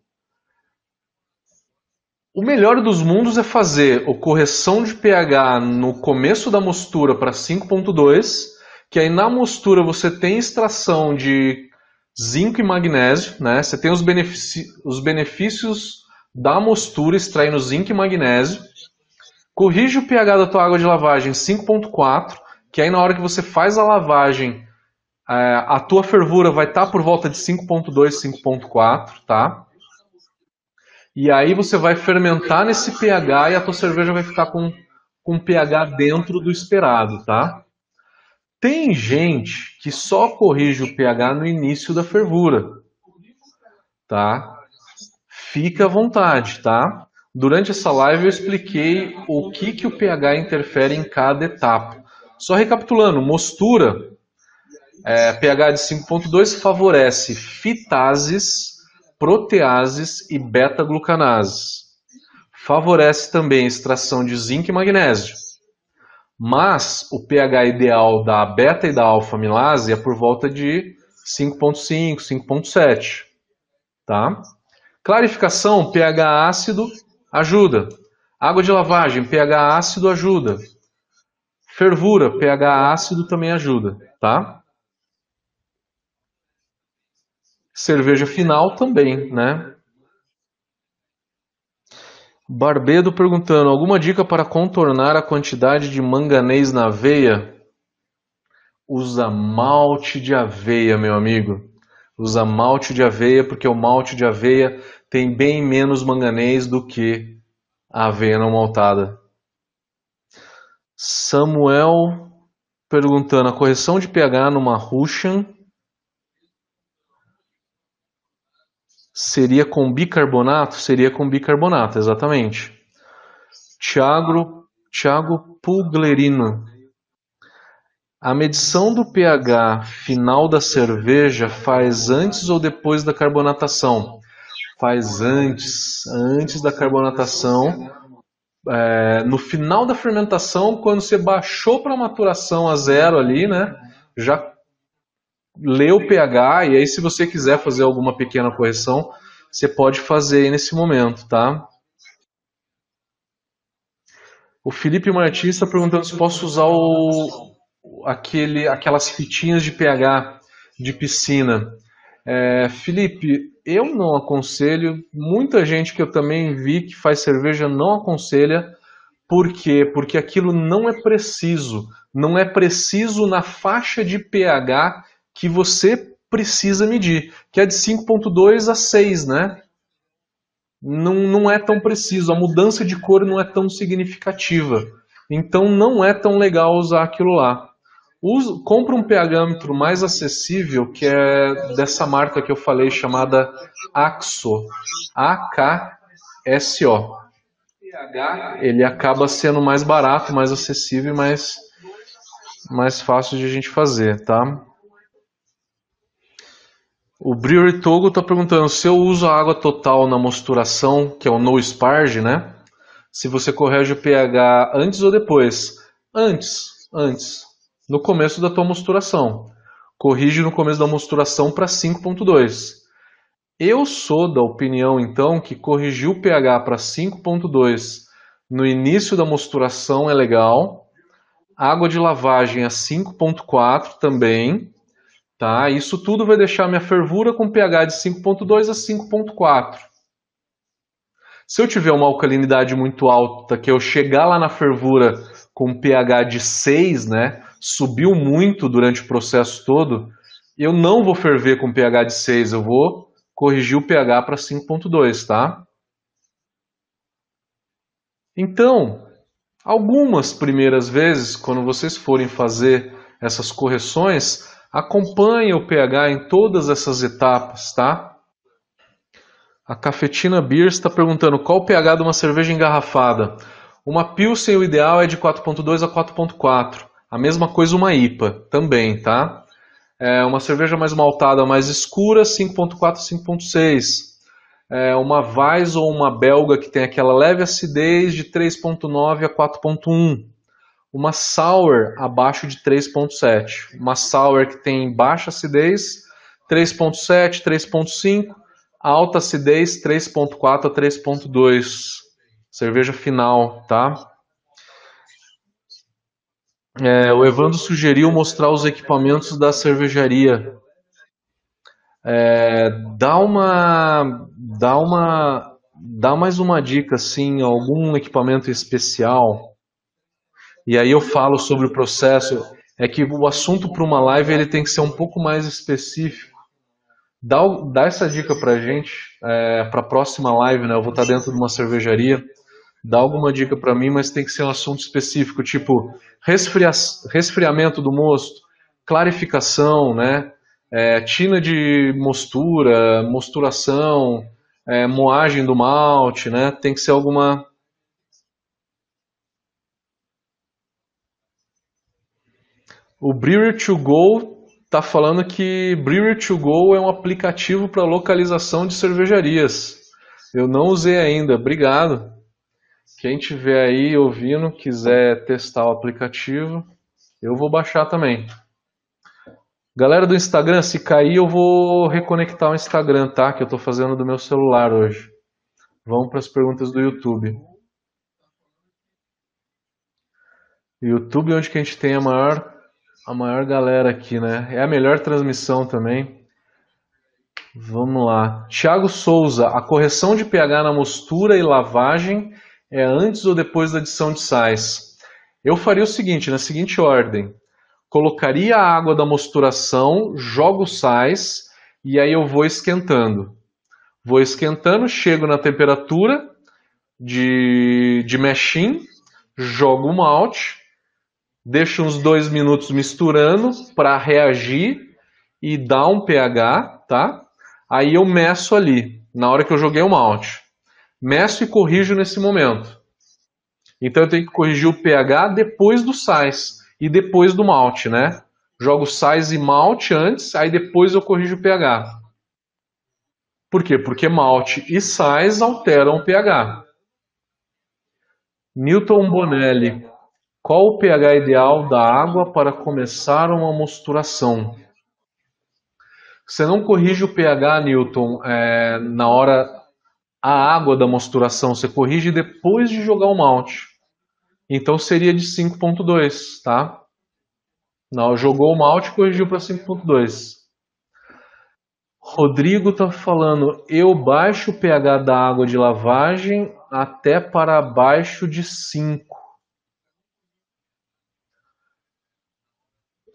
O melhor dos mundos é fazer a correção de pH no começo da mostura para 5.2 que aí na mostura você tem extração de zinco e magnésio, né? Você tem os, benefícios, os benefícios da mostura extraindo zinco e magnésio. Corrige o pH da tua água de lavagem 5.4, que aí na hora que você faz a lavagem, é, a tua fervura vai estar tá por volta de 5.2, 5.4, tá? E aí você vai fermentar nesse pH e a tua cerveja vai ficar com, com pH dentro do esperado, tá? Tem gente que só corrige o pH no início da fervura, tá? Fica à vontade, tá? Durante essa live eu expliquei o que, que o pH interfere em cada etapa. Só recapitulando, mostura, é, pH de 5.2 favorece fitases, proteases e beta-glucanases. Favorece também a extração de zinco e magnésio mas o pH ideal da beta e da alfa amilase é por volta de 5.5, 5.7, tá? Clarificação, pH ácido ajuda. Água de lavagem, pH ácido ajuda. Fervura, pH ácido também ajuda, tá? Cerveja final também, né? Barbedo perguntando: alguma dica para contornar a quantidade de manganês na aveia? Usa malte de aveia, meu amigo. usa malte de aveia porque o malte de aveia tem bem menos manganês do que a aveia não maltada. Samuel perguntando a correção de pH numa Russian seria com bicarbonato? Seria com bicarbonato, exatamente. Tiago, Tiago Puglerino. A medição do pH final da cerveja faz antes ou depois da carbonatação? Faz antes, antes da carbonatação. É, no final da fermentação, quando você baixou para maturação a zero ali, né? Já lê o pH e aí se você quiser fazer alguma pequena correção, você pode fazer nesse momento, tá? O Felipe Martins está perguntando se posso usar o, aquele, aquelas fitinhas de pH de piscina. É, Felipe, eu não aconselho. Muita gente que eu também vi que faz cerveja não aconselha. Por quê? Porque aquilo não é preciso. Não é preciso na faixa de pH que você precisa medir, que é de 5.2 a 6, né? Não, não é tão preciso, a mudança de cor não é tão significativa. Então não é tão legal usar aquilo lá. Usa, compra um pHmetro mais acessível, que é dessa marca que eu falei, chamada AXO. A-K-S-O. Ele acaba sendo mais barato, mais acessível e mais, mais fácil de a gente fazer, tá? O Brewery Togo está perguntando se eu uso a água total na mosturação, que é o no sparge, né? Se você corrige o pH antes ou depois? Antes, antes no começo da tua mosturação. Corrige no começo da mosturação para 5.2. Eu sou da opinião, então, que corrigir o pH para 5.2 no início da mosturação é legal. Água de lavagem a 5.4 também. Tá? Isso tudo vai deixar minha fervura com pH de 5.2 a 5.4. Se eu tiver uma alcalinidade muito alta, que eu chegar lá na fervura com pH de 6, né, subiu muito durante o processo todo, eu não vou ferver com pH de 6, eu vou corrigir o pH para 5.2, tá? Então, algumas primeiras vezes, quando vocês forem fazer essas correções, acompanhe o pH em todas essas etapas, tá? A Cafetina Beers está perguntando qual o pH de uma cerveja engarrafada. Uma Pilsen, o ideal é de 4.2 a 4.4. A mesma coisa uma IPA também, tá? É uma cerveja mais maltada, mais escura, 5.4, 5.6. É uma Weiss ou uma belga que tem aquela leve acidez de 3.9 a 4.1. Uma sour abaixo de 3.7. Uma sour que tem baixa acidez, 3.7, 3.5. Alta acidez, 3.4 a 3.2. Cerveja final, tá? É, o Evandro sugeriu mostrar os equipamentos da cervejaria. É, dá uma, dá uma, dá mais uma dica assim, algum equipamento especial. E aí eu falo sobre o processo. É que o assunto para uma live ele tem que ser um pouco mais específico. Dá, dá essa dica para gente é, para a próxima live, né? Eu vou estar dentro de uma cervejaria dá alguma dica para mim, mas tem que ser um assunto específico, tipo resfria resfriamento do mosto, clarificação, né? É, tina de mostura, mosturação, é, moagem do malte, né? Tem que ser alguma O Brewer to Go está falando que Brewer to Go é um aplicativo para localização de cervejarias. Eu não usei ainda. Obrigado. Quem tiver aí ouvindo, quiser testar o aplicativo, eu vou baixar também. Galera do Instagram, se cair eu vou reconectar o Instagram, tá? Que eu estou fazendo do meu celular hoje. Vamos para as perguntas do YouTube. YouTube é onde que a gente tem a maior, a maior galera aqui, né? É a melhor transmissão também. Vamos lá. Thiago Souza, a correção de pH na mostura e lavagem é antes ou depois da adição de sais? Eu faria o seguinte, na seguinte ordem. Colocaria a água da mosturação, jogo sais, e aí eu vou esquentando. Vou esquentando, chego na temperatura de, de machine, jogo o malte, deixo uns dois minutos misturando para reagir e dar um pH, tá? Aí eu meço ali, na hora que eu joguei o malte. Meço e corrijo nesse momento. Então eu tenho que corrigir o pH depois do sais e depois do malte, né? Jogo sais e malte antes, aí depois eu corrijo o pH. Por quê? Porque malte e sais alteram o pH. Newton Bonelli. Qual o pH ideal da água para começar uma mosturação? Você não corrige o pH, Newton, é, na hora a água da mosturação, você corrige depois de jogar o malte. Então seria de 5.2, tá? Não, jogou o malte e corrigiu para 5.2. Rodrigo está falando, eu baixo o pH da água de lavagem até para abaixo de 5.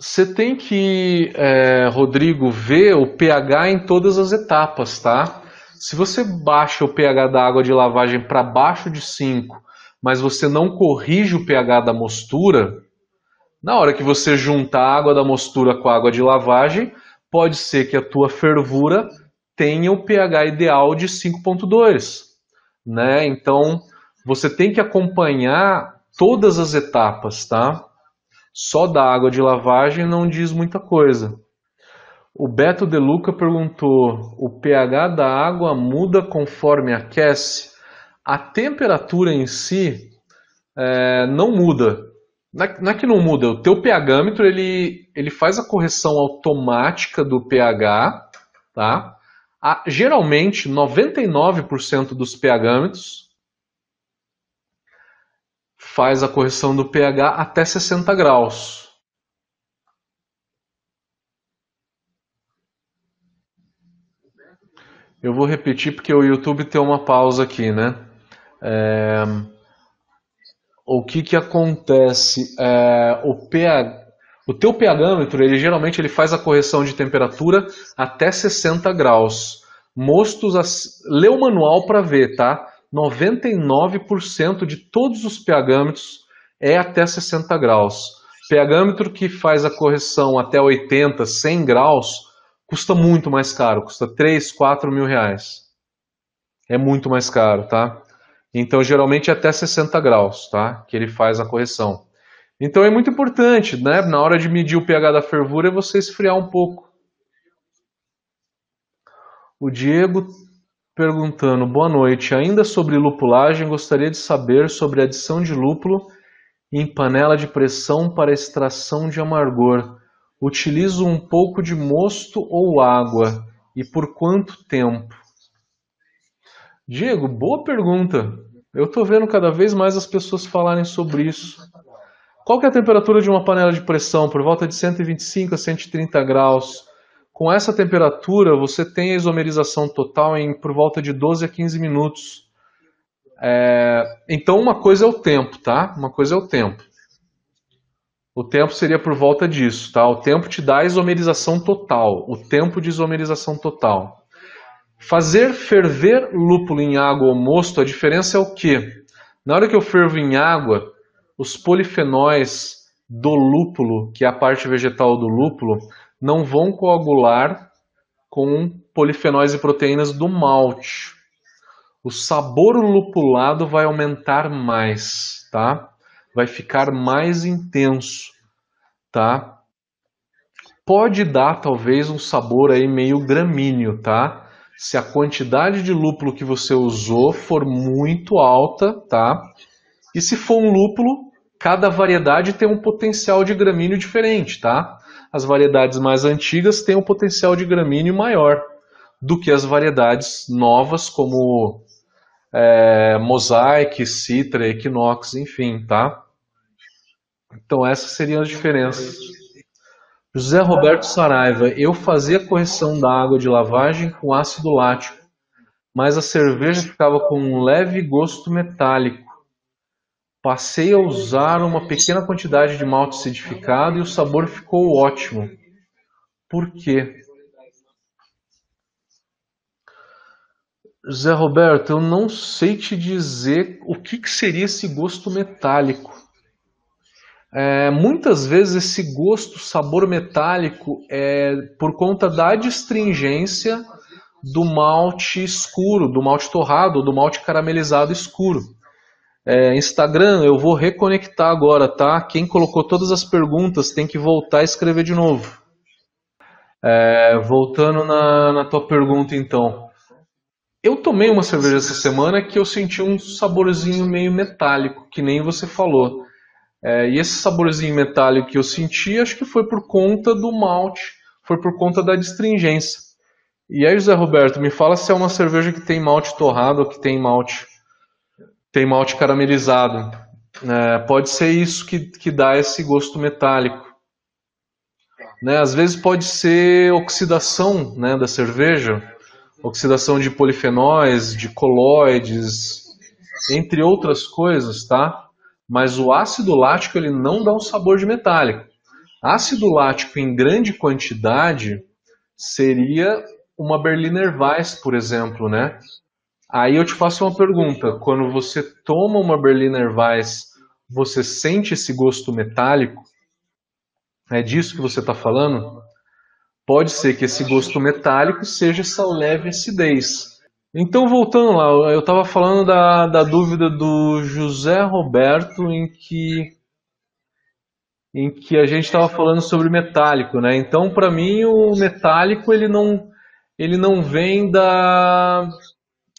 Você tem que, é, Rodrigo, ver o pH em todas as etapas, tá? Se você baixa o pH da água de lavagem para baixo de 5, mas você não corrige o pH da mostura, na hora que você junta a água da mostura com a água de lavagem, pode ser que a tua fervura tenha o pH ideal de 5.2, né? Então, você tem que acompanhar todas as etapas, tá? Só da água de lavagem não diz muita coisa. O Beto De Luca perguntou: o pH da água muda conforme aquece? A temperatura em si é, não muda, não é, que não muda, o teu pHmetro ele, ele faz a correção automática do pH, tá? A, geralmente, 99% dos pHmetros faz a correção do pH até 60 graus. Eu vou repetir porque o YouTube tem uma pausa aqui, né? É o que, que acontece? É, o, pH, o teu pHmetro, ele geralmente ele faz a correção de temperatura até 60 graus. Mostos, lê o manual para ver, tá? 99% de todos os pHmetros é até 60 graus. pHmetro que faz a correção até 80, 100 graus, custa muito mais caro, custa 3, 4 mil reais. É muito mais caro, tá? Então, geralmente é até 60 graus, tá? Que ele faz a correção. Então é muito importante, né? Na hora de medir o pH da fervura, é você esfriar um pouco. O Diego perguntando, boa noite. Ainda sobre lupulagem, gostaria de saber sobre adição de lúpulo em panela de pressão para extração de amargor. Utilizo um pouco de mosto ou água e por quanto tempo? Diego, boa pergunta. Eu estou vendo cada vez mais as pessoas falarem sobre isso. Qual é a temperatura de uma panela de pressão? Por volta de 125 a 130 graus. Com essa temperatura, você tem a isomerização total em por volta de 12 a 15 minutos. É, então, uma coisa é o tempo, tá? Uma coisa é o tempo. O tempo seria por volta disso, tá? O tempo te dá a isomerização total, o tempo de isomerização total. Fazer ferver lúpulo em água ou mosto, a diferença é o quê? Na hora que eu fervo em água, os polifenóis do lúpulo, que é a parte vegetal do lúpulo, não vão coagular com polifenóis e proteínas do malte. O sabor lupulado vai aumentar mais, tá? Vai ficar mais intenso, tá? Pode dar talvez um sabor aí meio gramíneo, tá? se a quantidade de lúpulo que você usou for muito alta, tá? E se for um lúpulo, cada variedade tem um potencial de gramíneo diferente, tá? As variedades mais antigas têm um potencial de gramíneo maior do que as variedades novas, como é, Mosaic, Citra, Equinox, enfim, tá? Então essas seriam as diferenças. José Roberto Saraiva, eu fazia correção da água de lavagem com ácido lático, mas a cerveja ficava com um leve gosto metálico. Passei a usar uma pequena quantidade de malte acidificado e o sabor ficou ótimo. Por quê? Zé Roberto, eu não sei te dizer o que, que seria esse gosto metálico. É, muitas vezes esse gosto, sabor metálico é por conta da adstringência do malte escuro, do malte torrado, do malte caramelizado escuro. É, Instagram, eu vou reconectar agora, tá? Quem colocou todas as perguntas tem que voltar a escrever de novo. É, voltando na, na tua pergunta, então. Eu tomei uma cerveja essa semana que eu senti um saborzinho meio metálico, que nem você falou. É, e esse saborzinho metálico que eu senti, acho que foi por conta do malte, foi por conta da distringência. E aí, José Roberto, me fala se é uma cerveja que tem malte torrado ou que tem malte, tem malte caramelizado. É, pode ser isso que, que dá esse gosto metálico. Né? Às vezes pode ser oxidação né, da cerveja, oxidação de polifenóis, de colóides, entre outras coisas, tá? Mas o ácido lático ele não dá um sabor de metálico. Ácido lático em grande quantidade seria uma Berliner Weiss, por exemplo, né? Aí eu te faço uma pergunta: quando você toma uma Berliner Weiss, você sente esse gosto metálico? É disso que você está falando? Pode ser que esse gosto metálico seja essa leve acidez. Então, voltando lá, eu estava falando da, da dúvida do José Roberto em que em que a gente estava falando sobre metálico, né? Então, para mim, o metálico ele não ele não vem da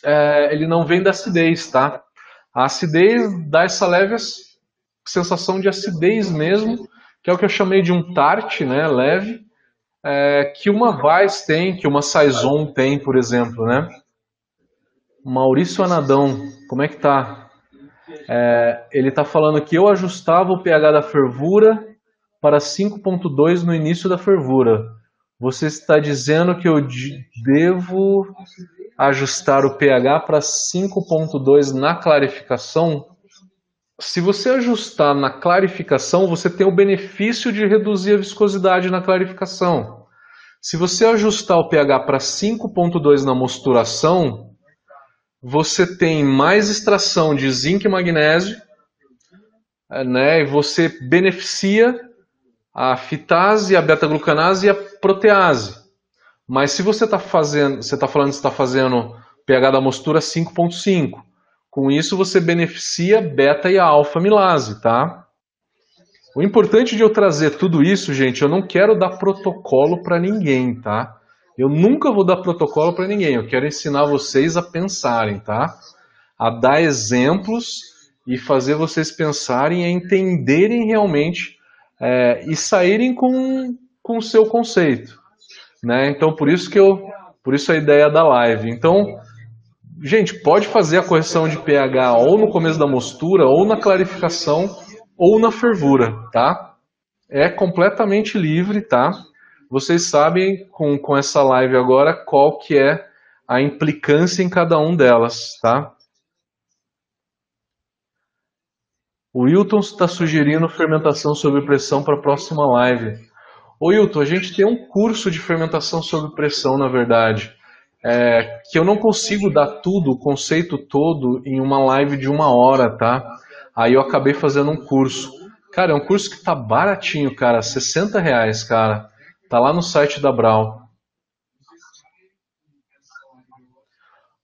é, ele não vem da acidez, tá? A acidez dá essa leve sensação de acidez mesmo, que é o que eu chamei de um tart, né, leve, é, que uma Weiss tem, que uma Saison tem, por exemplo, né? Maurício Anadão, como é que tá? É, ele está falando que eu ajustava o pH da fervura para 5.2 no início da fervura. Você está dizendo que eu devo ajustar o pH para 5.2 na clarificação? se você ajustar na clarificação, você tem o benefício de reduzir a viscosidade na clarificação. Se você ajustar o pH para 5.2 na mosturação, você tem mais extração de zinco e magnésio, né? E você beneficia a fitase, a beta-glucanase e a protease. Mas se você está fazendo, você está falando que está fazendo pH da mostura 5.5, com isso você beneficia beta e alfa milase, tá? O importante de eu trazer tudo isso, gente, eu não quero dar protocolo para ninguém, tá? Eu nunca vou dar protocolo para ninguém. Eu quero ensinar vocês a pensarem, tá? A dar exemplos e fazer vocês pensarem, a entenderem realmente é, e saírem com com o seu conceito, né? Então por isso que eu, por isso a ideia da live. Então Gente, pode fazer a correção de pH ou no começo da mostura, ou na clarificação, ou na fervura, tá? É completamente livre, tá? Vocês sabem com, com essa live agora qual que é a implicância em cada um delas, tá? O Wilton está sugerindo fermentação sob pressão para a próxima live. Ô Wilton, a gente tem um curso de fermentação sob pressão, na verdade é, que eu não consigo dar tudo, o conceito todo, em uma live de uma hora, tá? Aí eu acabei fazendo um curso. Cara, é um curso que tá baratinho, cara, 60 reais, cara. Tá lá no site da Brau.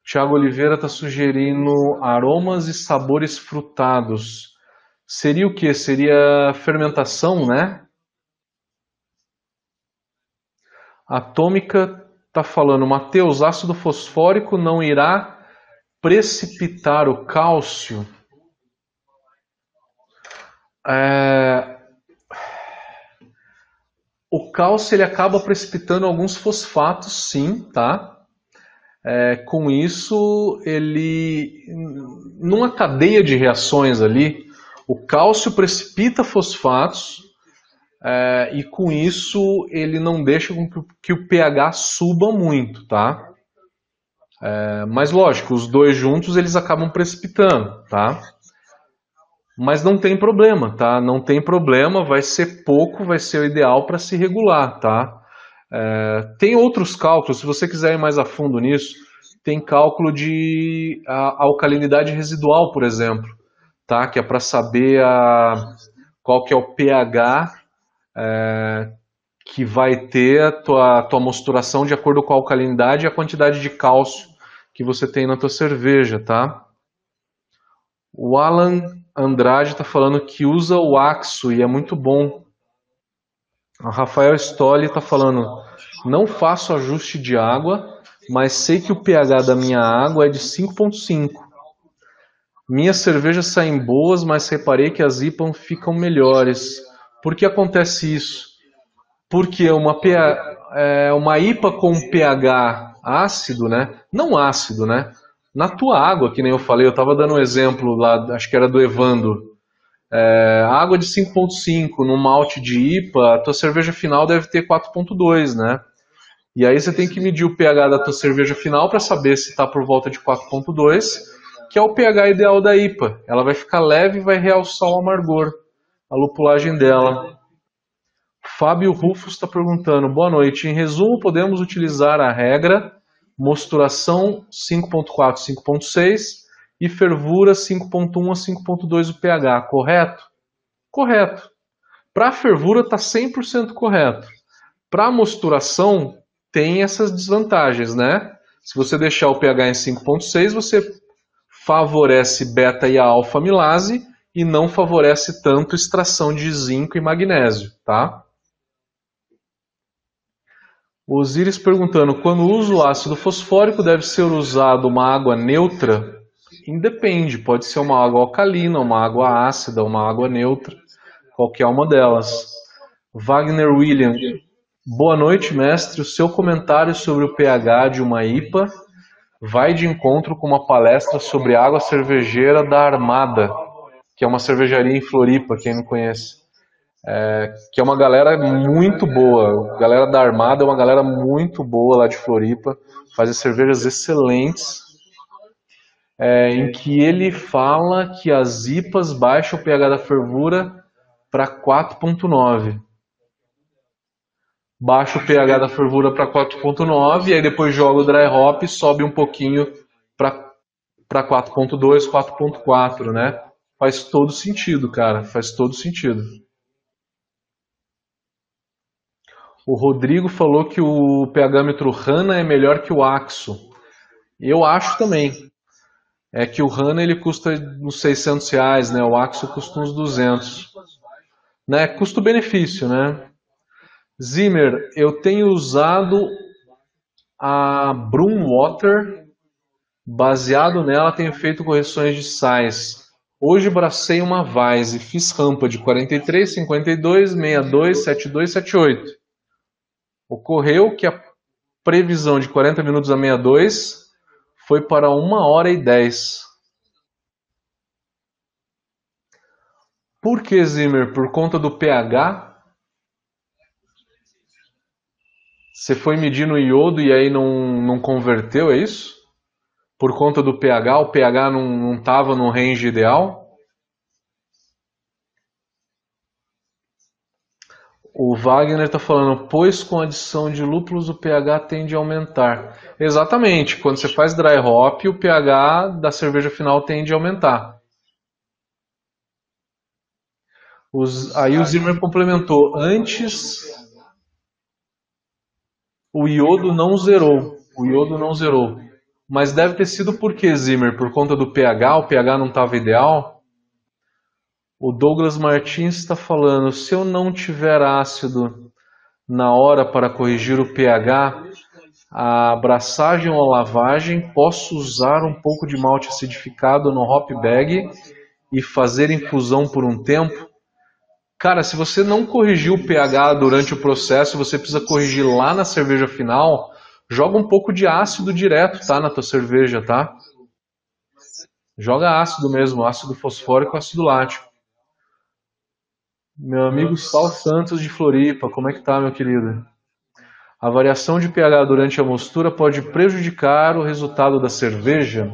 Tiago Oliveira está sugerindo aromas e sabores frutados. Seria o que? Seria fermentação, né? Atômica está falando, Mateus, ácido fosfórico não irá precipitar o cálcio? É... O cálcio ele acaba precipitando alguns fosfatos, sim, tá? É, com isso, ele, numa cadeia de reações ali, o cálcio precipita fosfatos é, e com isso ele não deixa com que, o pH suba muito, tá? É, mas lógico, os dois juntos eles acabam precipitando, tá? Mas não tem problema, tá? Não tem problema, vai ser pouco, vai ser o ideal para se regular, tá? É, tem outros cálculos, se você quiser ir mais a fundo nisso, tem cálculo de alcalinidade residual, por exemplo, tá? que é para saber a, qual que é o pH é, que vai ter a tua, tua mosturação de acordo com a alcalinidade e a quantidade de cálcio que você tem na tua cerveja, tá? O Alan Andrade está falando que usa o Axo e é muito bom. O Rafael Stolli está falando, não faço ajuste de água, mas sei que o pH da minha água é de 5.5. Minhas cervejas saem boas, mas reparei que as IPA ficam melhores. Por que acontece isso? Porque uma, é, uma IPA com pH ácido, né? Não ácido, né? Na tua água, que nem eu falei, eu estava dando um exemplo lá, acho que era do Evando. É, água de 5.5 no malte de IPA, a tua cerveja final deve ter 4.2, né? E aí você tem que medir o pH da tua cerveja final para saber se está por volta de 4.2, que é o pH ideal da IPA. Ela vai ficar leve e vai realçar o amargor, a lupulagem dela. Fábio Rufus está perguntando, boa noite. Em resumo, podemos utilizar a regra mosturação 5.4, 5.6 e fervura 5.1 a 5.2 o pH, correto? Correto. Para a fervura está 100% correto. Para a mosturação tem essas desvantagens, né? Se você deixar o pH em 5.6, você favorece beta e alfa amilase e não favorece tanto extração de zinco e magnésio, tá? Osiris perguntando, quando uso ácido fosfórico deve ser usado uma água neutra? Independe, pode ser uma água alcalina, uma água ácida, uma água neutra, qualquer uma delas. Wagner William, Boa noite, mestre. O seu comentário sobre o pH de uma IPA vai de encontro com uma palestra sobre água cervejeira da Armada, que é uma cervejaria em Floripa, quem não conhece. É, que é uma galera muito boa. A galera da Armada é uma galera muito boa lá de Floripa, faz cervejas excelentes. É, em que ele fala que as IPAs baixam o pH da fervura para 4.9 baixa o pH da fervura para 4.9 e aí depois joga o dry hop e sobe um pouquinho para 4.2, 4.4, né? Faz todo sentido, cara, faz todo sentido. O Rodrigo falou que o pHmetro HANA é melhor que o Axo. Eu acho também. É que o HANA ele custa uns 600 reais, né? O Axo custa uns 200. Né? Custo-benefício, né? Zimmer, eu tenho usado a Broomwater, baseado nela tenho feito correções de sais. Hoje bracei uma Vise, fiz rampa de 43, 52, 62, 72, 78. Ocorreu que a previsão de 40 minutos a 62 foi para 1 hora e 10. Por que, Zimmer? Por conta do pH Você foi medir no iodo e aí não, não converteu, é isso? Por conta do pH, o pH não estava no range ideal? O Wagner está falando, pois com adição de lúpulos o pH tende a aumentar. Exatamente, quando você faz dry hop, o pH da cerveja final tende a aumentar. Os, aí o Zimmer complementou, antes o iodo não zerou. O iodo não zerou. Mas deve ter sido por que, Zimmer? Por conta do pH? O pH não estava ideal? O Douglas Martins está falando: se eu não tiver ácido na hora para corrigir o pH, a abraçagem ou a lavagem, posso usar um pouco de malte acidificado no hop bag e fazer infusão por um tempo? Cara, se você não corrigiu o pH durante o processo, você precisa corrigir lá na cerveja final, joga um pouco de ácido direto, tá, na tua cerveja, tá? Joga ácido mesmo, ácido fosfórico, ácido lático. Meu amigo Sal Santos de Floripa, como é que tá, meu querido? A variação de pH durante a mostura pode prejudicar o resultado da cerveja?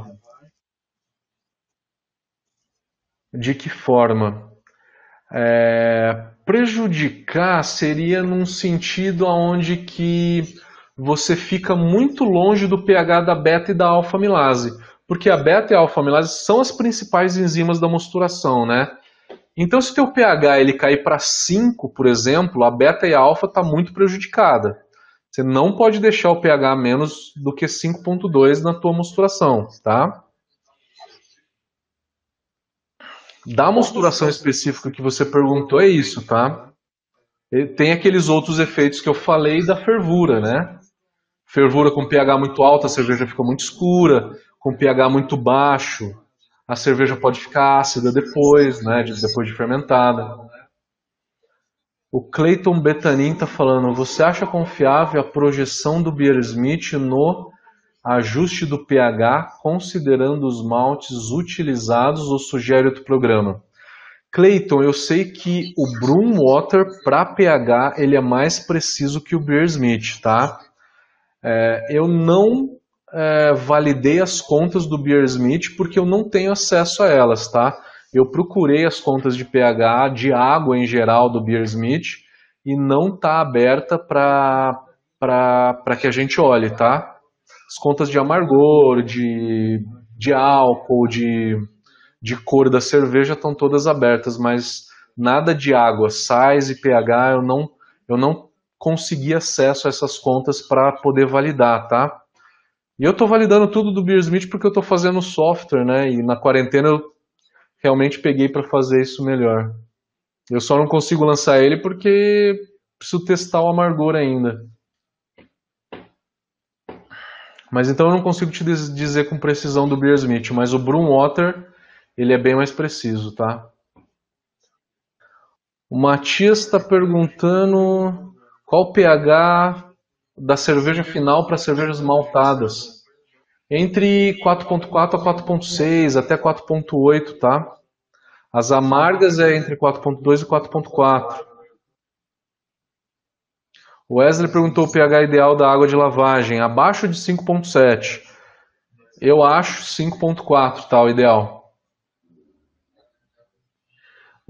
De que forma? É, prejudicar seria num sentido onde que você fica muito longe do pH da beta e da alfa-amilase, porque a beta e a alfa-amilase são as principais enzimas da mosturação, né? Então, se o teu pH ele cair para 5, por exemplo, a beta e a alfa está muito prejudicada. Você não pode deixar o pH menos do que 5.2 na tua mosturação, tá? Da mosturação específica que você perguntou é isso, tá? Tem aqueles outros efeitos que eu falei da fervura, né? Fervura com pH muito alto, a cerveja fica muito escura. Com pH muito baixo, a cerveja pode ficar ácida depois, né? Depois de fermentada. O Clayton Betanin está falando, você acha confiável a projeção do Beersmith no ajuste do pH, considerando os maltes utilizados ou sugere outro programa? Clayton, eu sei que o Broomwater para pH ele é mais preciso que o Beersmith, tá? É, eu não é, validei as contas do Beersmith porque eu não tenho acesso a elas, tá? Eu procurei as contas de pH, de água em geral do Beersmith e não está aberta para que a gente olhe, tá? As contas de amargor, de, de álcool, de, de cor da cerveja estão todas abertas, mas nada de água, sais e pH eu não, eu não consegui acesso a essas contas para poder validar, tá? E eu estou validando tudo do Beersmith porque eu estou fazendo software, né? E na quarentena eu realmente peguei para fazer isso melhor. Eu só não consigo lançar ele porque preciso testar o amargor ainda. Mas então eu não consigo te dizer com precisão do Beersmith, mas o Broomwater ele é bem mais preciso, tá? O Matias está perguntando qual o pH da cerveja final para cervejas maltadas entre 4.4 a 4.6 até 4.8, tá? As amargas é entre 4.2 e 4.4. O Wesley perguntou o pH ideal da água de lavagem, abaixo de 5.7. Eu acho 5.4, tá, o ideal.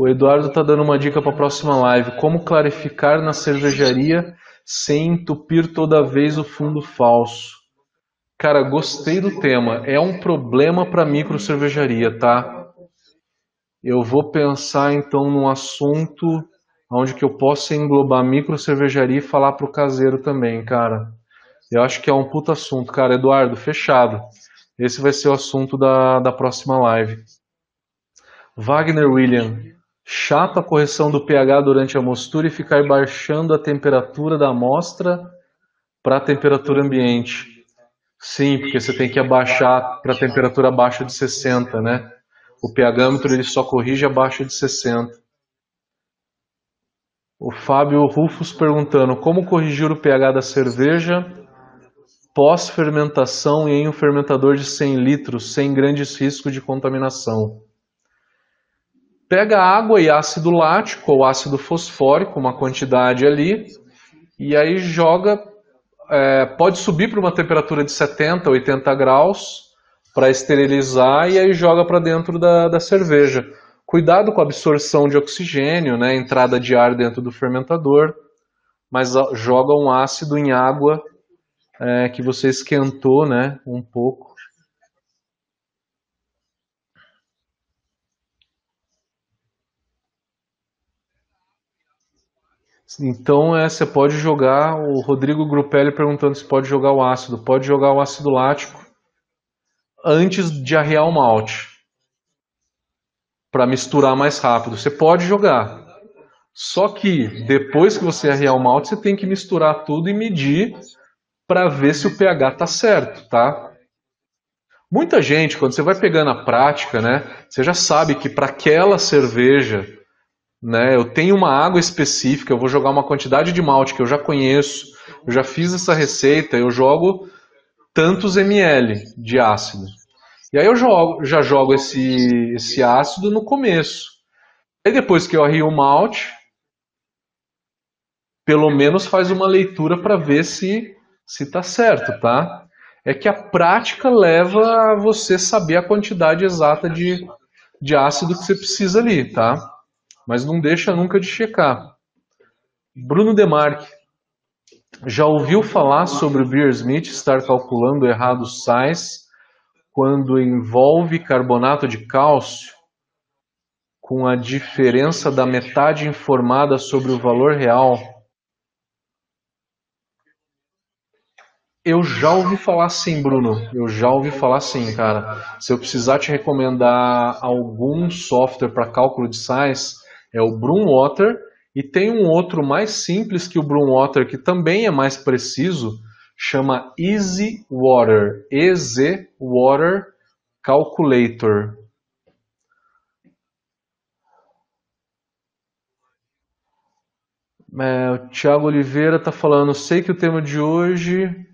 O Eduardo está dando uma dica para a próxima live. Como clarificar na cervejaria sem entupir toda vez o fundo falso? Cara, gostei do tema. É um problema para micro cervejaria, tá? Eu vou pensar então num assunto onde que eu possa englobar micro cervejaria e falar pro caseiro também, cara. Eu acho que é um puta assunto, cara. Eduardo, fechado. Esse vai ser o assunto da, da próxima live. Wagner William. Chato a correção do pH durante a mostura e ficar baixando a temperatura da amostra para a temperatura ambiente. Sim, porque você tem que abaixar para a temperatura abaixo de 60, né? O pHmetro ele só corrige abaixo de 60. O Fábio Rufus perguntando como corrigir o pH da cerveja pós-fermentação em um fermentador de 100 litros sem grandes riscos de contaminação. Pega água e ácido lático ou ácido fosfórico, uma quantidade ali, e aí joga é, pode subir para uma temperatura de 70, 80 graus para esterilizar e aí joga para dentro da, da cerveja. Cuidado com a absorção de oxigênio, né, entrada de ar dentro do fermentador, mas joga um ácido em água é, que você esquentou né, um pouco Então é, você pode jogar, o Rodrigo Grupelli perguntando se pode jogar o ácido. Pode jogar o ácido lático antes de arrear o malte. Para misturar mais rápido. Você pode jogar. Só que depois que você arrear o malte, você tem que misturar tudo e medir para ver se o pH está certo, tá? Muita gente, quando você vai pegando a prática, né, você já sabe que para aquela cerveja né? Eu tenho uma água específica, eu vou jogar uma quantidade de malte que eu já conheço, eu já fiz essa receita, eu jogo tantos ml de ácido. E aí eu jogo, já jogo esse, esse ácido no começo. Aí depois que eu arrio o malte, pelo menos faz uma leitura para ver se se está certo, tá? É que a prática leva a você saber a quantidade exata de, de ácido que você precisa ali, tá? Mas não deixa nunca de checar. Bruno Demarque. Já ouviu falar sobre o Beer Smith estar calculando errado os sais quando envolve carbonato de cálcio com a diferença da metade informada sobre o valor real? Eu já ouvi falar sim, Bruno. Eu já ouvi falar sim, cara. Se eu precisar te recomendar algum software para cálculo de sais, é o Broomwater e tem um outro mais simples que o Broomwater que também é mais preciso, chama Easy Water, EZ Water Calculator. É, o Thiago Oliveira está falando, sei que o tema de hoje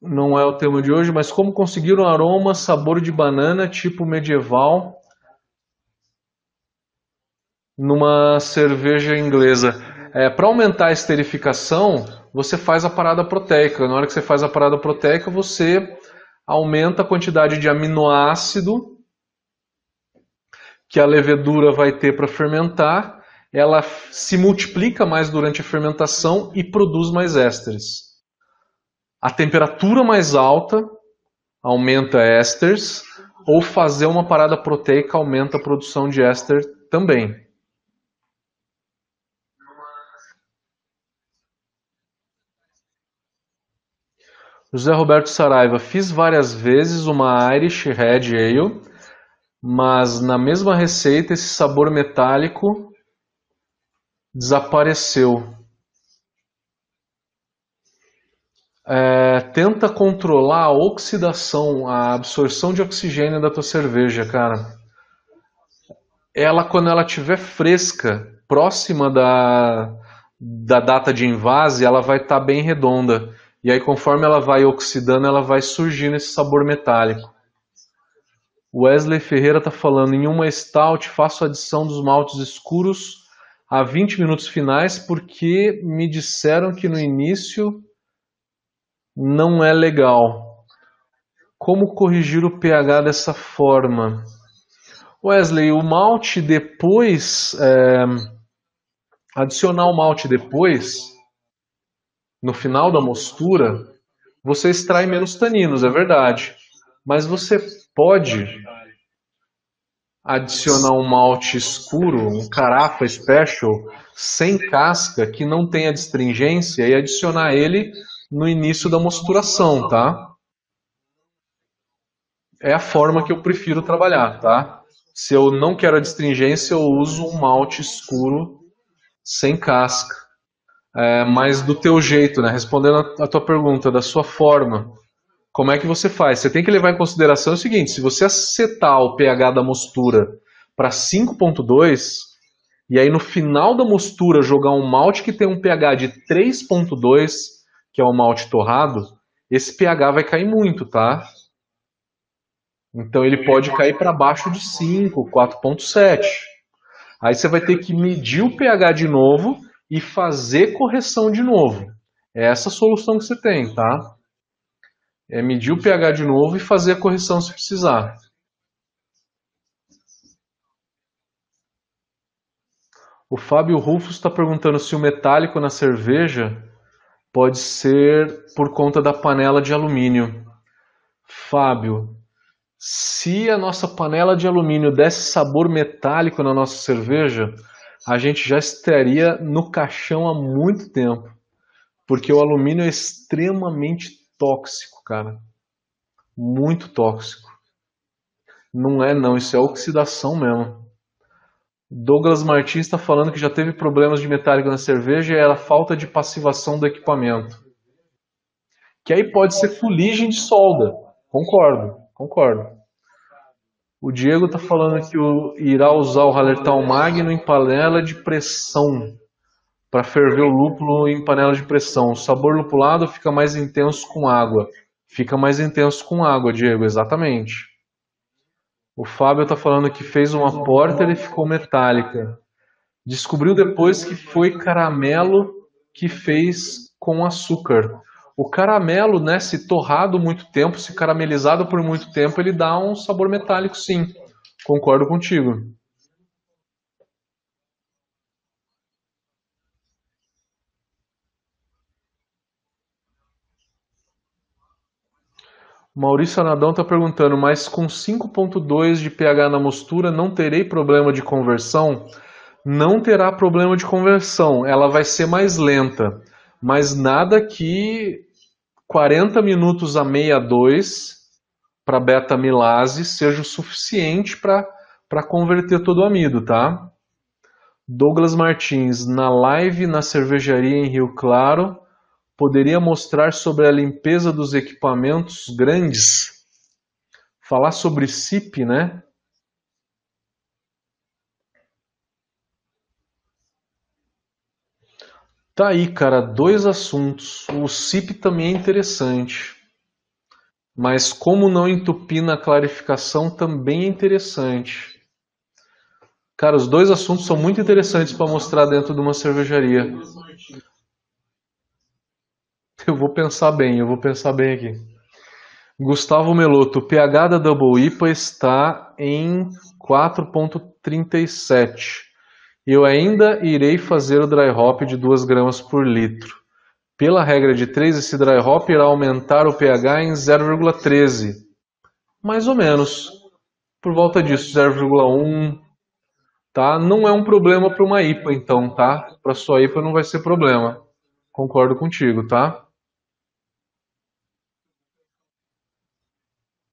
não é o tema de hoje, mas como conseguir um aroma, sabor de banana tipo medieval numa cerveja inglesa. É, Para aumentar a esterificação, você faz a parada proteica. Na hora que você faz a parada proteica, você aumenta a quantidade de aminoácido que a levedura vai ter para fermentar. Ela se multiplica mais durante a fermentação e produz mais ésteres. A temperatura mais alta aumenta ésteres, ou fazer uma parada proteica aumenta a produção de éster também. José Roberto Saraiva, fiz várias vezes uma Irish Red Ale, mas na mesma receita esse sabor metálico desapareceu. É, tenta controlar a oxidação, a absorção de oxigênio da tua cerveja, cara. Ela, quando ela estiver fresca, próxima da, da data de invase, ela vai estar tá bem redonda. E aí, conforme ela vai oxidando, ela vai surgindo esse sabor metálico. Wesley Ferreira está falando, em uma stout faço adição dos maltes escuros a 20 minutos finais porque me disseram que no início não é legal. Como corrigir o pH dessa forma? Wesley, o malte depois, é, adicionar o malte depois no final da mostura, você extrai menos taninos, é verdade. Mas você pode adicionar um malte escuro, um carafa special, sem casca, que não tenha distringência, e adicionar ele no início da mosturação, tá? É a forma que eu prefiro trabalhar, tá? Se eu não quero a distringência, eu uso um malte escuro sem casca é, mas do teu jeito, né? Respondendo a, tua pergunta, da sua forma. Como é que você faz? Você tem que levar em consideração o seguinte: se você acertar o pH da mostura para 5,2 e aí no final da mostura jogar um malte que tem um pH de 3,2, que é o malte torrado, esse pH vai cair muito, tá? Então ele pode cair para baixo de 5, 4,7. Aí você vai ter que medir o pH de novo e fazer correção de novo. É essa a solução que você tem, tá? É medir o pH de novo e fazer a correção se precisar. O Fábio Rufus está perguntando se o metálico na cerveja pode ser por conta da panela de alumínio. Fábio, se a nossa panela de alumínio desse sabor metálico na nossa cerveja, a gente já estaria no caixão há muito tempo. Porque o alumínio é extremamente tóxico, cara. Muito tóxico. Não é não, isso é oxidação mesmo. Douglas Martins está falando que já teve problemas de metálico na cerveja e era falta de passivação do equipamento. Que aí pode ser fuligem de solda. Concordo, concordo. O Diego está falando que o, irá usar o Hallertau Magno em panela de pressão para ferver o lúpulo em panela de pressão. O sabor lupulado fica mais intenso com água. Fica mais intenso com água, Diego, exatamente. O Fábio está falando que fez uma porter e ficou metálica. Descobriu depois que foi caramelo que fez com açúcar. O caramelo, né, se torrado muito tempo, se caramelizado por muito tempo, ele dá um sabor metálico, sim. Concordo contigo. Maurício Anadão está perguntando, mas com 5.2 de pH na mostura não terei problema de conversão? Não terá problema de conversão, ela vai ser mais lenta, mas nada que 40 minutos a 62 para beta-milase seja o suficiente para converter todo o amido, tá? Douglas Martins, na live na cervejaria em Rio Claro, poderia mostrar sobre a limpeza dos equipamentos grandes? Falar sobre SIP, né? Tá aí, cara, dois assuntos. O SIP também é interessante. Mas como não entupir na clarificação também é interessante. Cara, os dois assuntos são muito interessantes para mostrar dentro de uma cervejaria. Eu vou pensar bem, eu vou pensar bem aqui. Gustavo Meloto, o pH da Double IPA está em 4.37. Eu ainda irei fazer o dry hop de 2 gramas por litro. Pela regra de 3, esse dry hop irá aumentar o pH em 0,13. Mais ou menos. Por volta disso, 0,1, tá? Não é um problema para uma IPA, então, tá? Para sua IPA não vai ser problema. Concordo contigo, tá?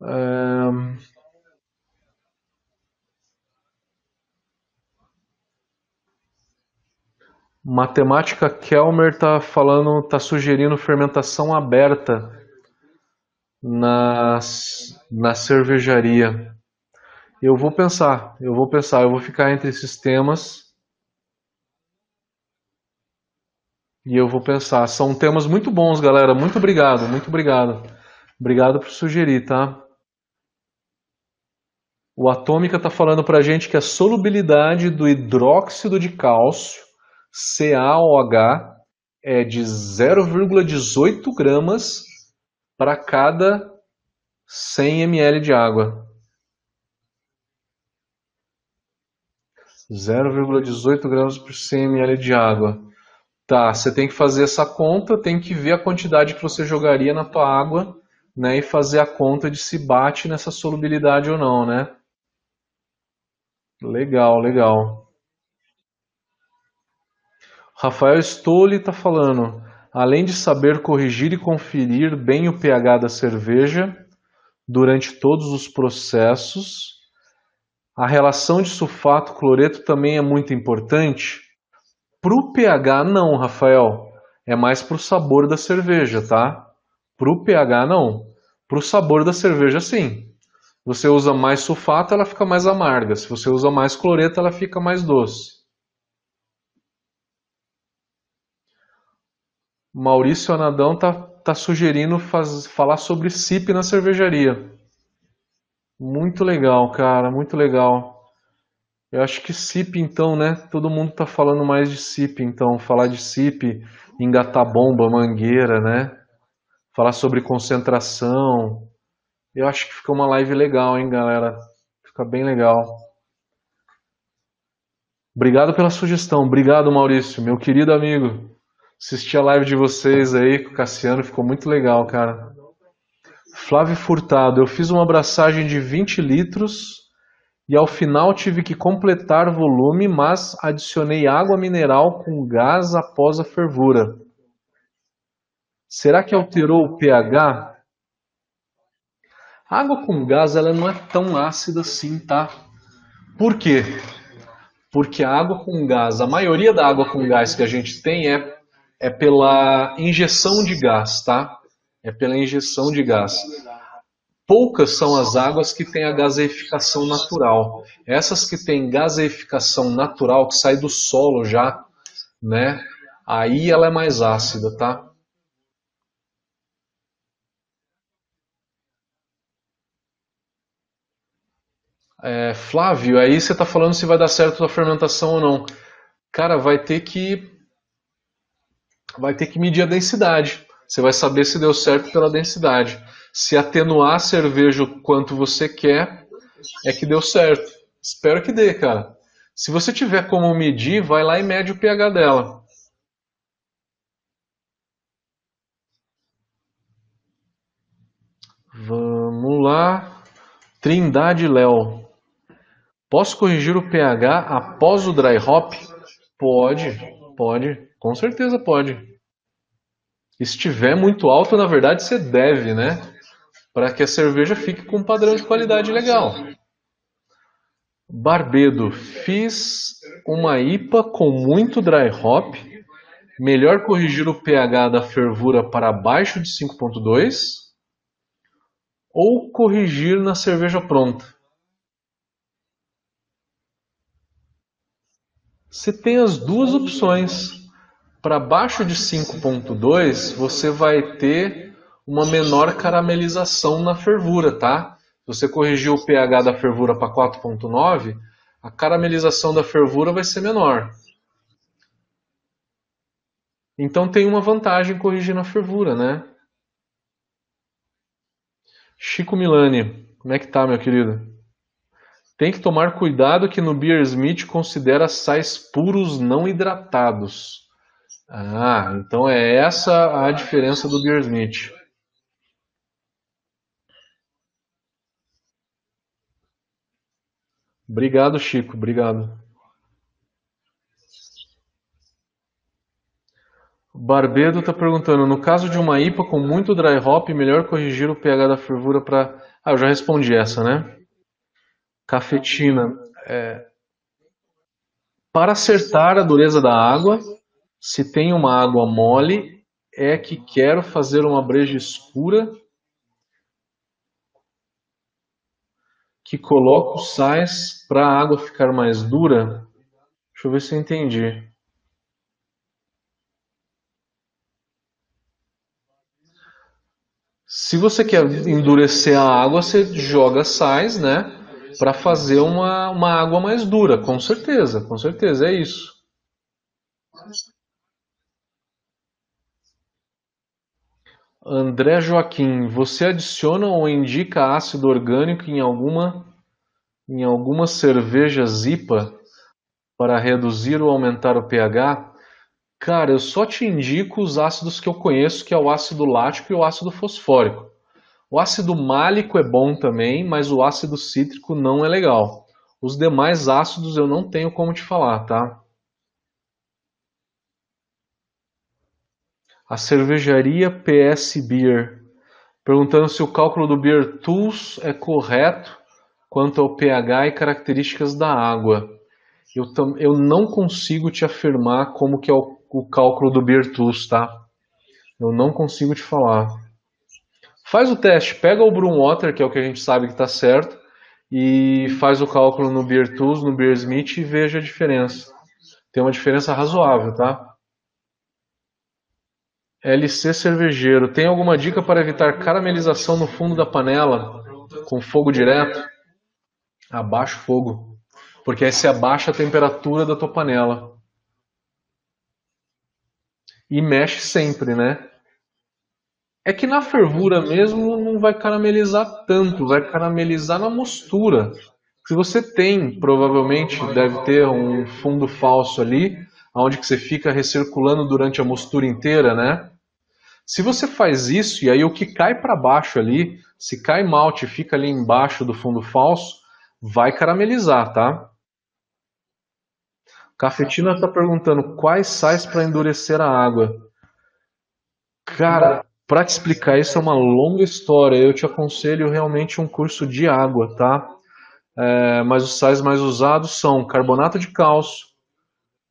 É... Matemática Kelmer tá falando, tá sugerindo fermentação aberta nas, na cervejaria. Eu vou pensar, eu vou pensar, eu vou ficar entre esses temas. E eu vou pensar. São temas muito bons, galera. Muito obrigado, muito obrigado. Obrigado por sugerir, tá? O Atômica está falando para a gente que a solubilidade do hidróxido de cálcio, CaOH, é de 0,18 gramas para cada 100 ml de água. 0,18 gramas por 100 ml de água. Tá, você tem que fazer essa conta, tem que ver a quantidade que você jogaria na tua água, né, e fazer a conta de se bate nessa solubilidade ou não, né? Legal, legal. Rafael Stoli está falando, além de saber corrigir e conferir bem o pH da cerveja durante todos os processos, a relação de sulfato-cloreto também é muito importante? Para o pH, não, Rafael. É mais para o sabor da cerveja, tá? Para o pH, não. Para o sabor da cerveja, sim. Você usa mais sulfato, ela fica mais amarga. Se você usa mais cloreto, ela fica mais doce. Maurício Anadão tá, tá sugerindo faz, falar sobre SIP na cervejaria. Muito legal, cara, muito legal. Eu acho que SIP, então, né? Todo mundo tá falando mais de SIP, então. Falar de SIP, engatar bomba, mangueira, né? Falar sobre concentração. Eu acho que fica uma live legal, hein, galera? Fica bem legal. Obrigado pela sugestão. Obrigado, Maurício, meu querido amigo. Assisti a live de vocês aí com o Cassiano, ficou muito legal, cara. Flávio Furtado, eu fiz uma abraçagem de 20 litros e ao final tive que completar volume, mas adicionei água mineral com gás após a fervura. Será que alterou o pH? Água com gás ela não é tão ácida assim, tá? Por quê? Porque a água com gás, a maioria da água com gás que a gente tem é, é pela injeção de gás, tá? é pela injeção de gás. Poucas são as águas que têm a gaseificação natural. Essas que têm gaseificação natural, que sai do solo já, né? Aí ela é mais ácida, tá? É, Flávio, aí você está falando se vai dar certo a fermentação ou não. Cara, vai ter que vai ter que medir a densidade. Você vai saber se deu certo pela densidade. Se atenuar a cerveja o quanto você quer, é que deu certo. Espero que dê, cara. Se você tiver como medir, vai lá e mede o pH dela. Vamos Trindade Léo. Posso corrigir o pH após o dry hop? Pode, pode, com certeza pode. Se estiver muito alto, na verdade você deve, né? Para que a cerveja fique com um padrão de qualidade legal. Barbedo, fiz uma IPA com muito dry hop. Melhor corrigir o pH da fervura para abaixo de 5.2 ou corrigir na cerveja pronta? Você tem as duas opções. Para baixo de 5.2, você vai ter uma menor caramelização na fervura, tá? Se você corrigir o pH da fervura para 4.9, a caramelização da fervura vai ser menor. Então tem uma vantagem corrigir na fervura, né? Chico Milani, como é que tá, meu querido? Tem que tomar cuidado que no Beer Smith considera sais puros não hidratados. Ah, então é essa a diferença do Beer Smith. Obrigado, Chico. Obrigado. Barbedo está perguntando: no caso de uma IPA com muito dry hop, melhor corrigir o pH da fervura para. Ah, eu já respondi essa, né? Cafetina. É... Para acertar a dureza da água, se tem uma água mole, é que quero fazer uma breja escura que coloco sais para a água ficar mais dura. Deixa eu ver se eu entendi. Se você quer endurecer a água, você joga sais, né? Para fazer uma, uma água mais dura, com certeza, com certeza, é isso. André Joaquim, você adiciona ou indica ácido orgânico em alguma em algumas cervejas IPA para reduzir ou aumentar o pH? Cara, eu só te indico os ácidos que eu conheço, que é o ácido lático e o ácido fosfórico. O ácido málico é bom também, mas o ácido cítrico não é legal. Os demais ácidos eu não tenho como te falar, tá? A cervejaria PS Beer, perguntando se o cálculo do Beer Tools é correto quanto ao pH e características da água. Eu, eu não consigo te afirmar como que é o, o cálculo do Beer Tools, tá? Eu não consigo te falar. Faz o teste, pega o Brewwater, que é o que a gente sabe que está certo, e faz o cálculo no Beer Tools, no Beer Smith e veja a diferença. Tem uma diferença razoável, tá? LC cervejeiro. Tem alguma dica para evitar caramelização no fundo da panela com fogo direto? Abaixa o fogo, porque aí você abaixa a temperatura da tua panela. E mexe sempre, né? É que na fervura mesmo não vai caramelizar tanto, vai caramelizar na mostura. Se você tem, provavelmente deve ter um fundo falso ali, onde que você fica recirculando durante a mostura inteira, né? Se você faz isso e aí o que cai para baixo ali, se cai malte fica ali embaixo do fundo falso, vai caramelizar, tá? Cafetina está perguntando quais sais para endurecer a água. Cara, para te explicar isso é uma longa história. Eu te aconselho realmente um curso de água, tá? É, mas os sais mais usados são carbonato de cálcio,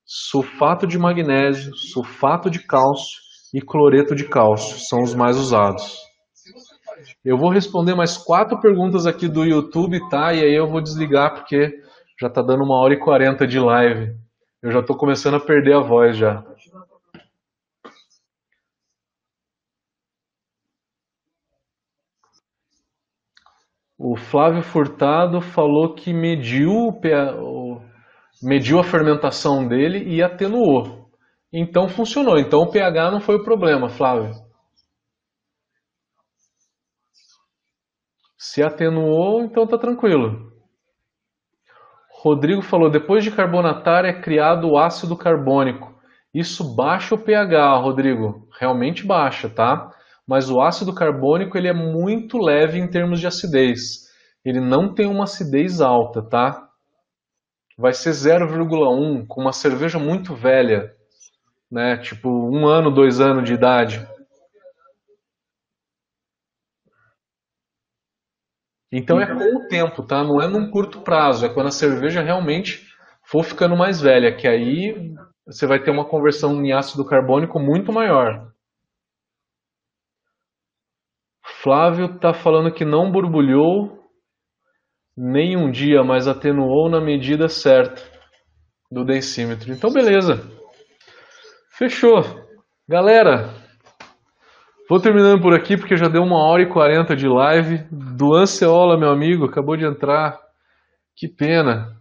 sulfato de magnésio, sulfato de cálcio e cloreto de cálcio são os mais usados. Eu vou responder mais quatro perguntas aqui do YouTube, tá? E aí eu vou desligar porque já está dando uma hora e quarenta de live. Eu já estou começando a perder a voz já. O Flávio Furtado falou que mediu, mediu a fermentação dele e atenuou. Então funcionou. Então o pH não foi o problema, Flávio. Se atenuou, então tá tranquilo. Rodrigo falou: depois de carbonatar é criado o ácido carbônico. Isso baixa o pH, Rodrigo. Realmente baixa, tá? Mas o ácido carbônico ele é muito leve em termos de acidez. ele não tem uma acidez alta, tá? Vai ser 0,1 com uma cerveja muito velha, né? Tipo um ano, dois anos de idade. Então é com o tempo, tá? Não é num curto prazo, é quando a cerveja realmente for ficando mais velha, que aí você vai ter uma conversão em ácido carbônico muito maior. Flávio está falando que não borbulhou nem um dia, mas atenuou na medida certa do densímetro. Então, beleza. Fechou. Galera, vou terminando por aqui porque já deu uma hora e quarenta de live. Do Anceola, meu amigo, acabou de entrar. Que pena.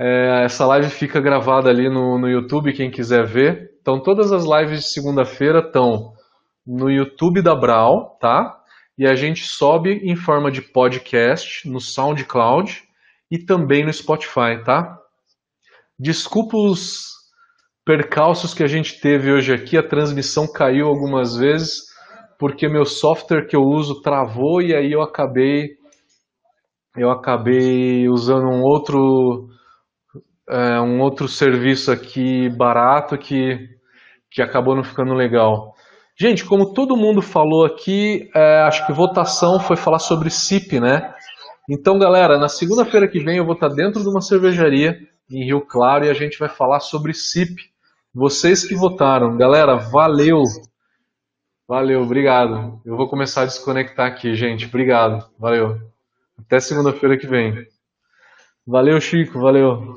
É, essa live fica gravada ali no, no YouTube, quem quiser ver. Então, todas as lives de segunda-feira estão no YouTube da Brau, tá? E a gente sobe em forma de podcast no SoundCloud e também no Spotify, tá? Desculpa os percalços que a gente teve hoje aqui, a transmissão caiu algumas vezes porque meu software que eu uso travou e aí eu acabei eu acabei usando um outro é, um outro serviço aqui barato que que acabou não ficando legal. Gente, como todo mundo falou aqui, é, acho que votação foi falar sobre CIP, né? Então, galera, na segunda-feira que vem eu vou estar dentro de uma cervejaria em Rio Claro e a gente vai falar sobre CIP. Vocês que votaram, galera, valeu! Valeu, obrigado. Eu vou começar a desconectar aqui, gente. Obrigado, valeu. Até segunda-feira que vem. Valeu, Chico, valeu.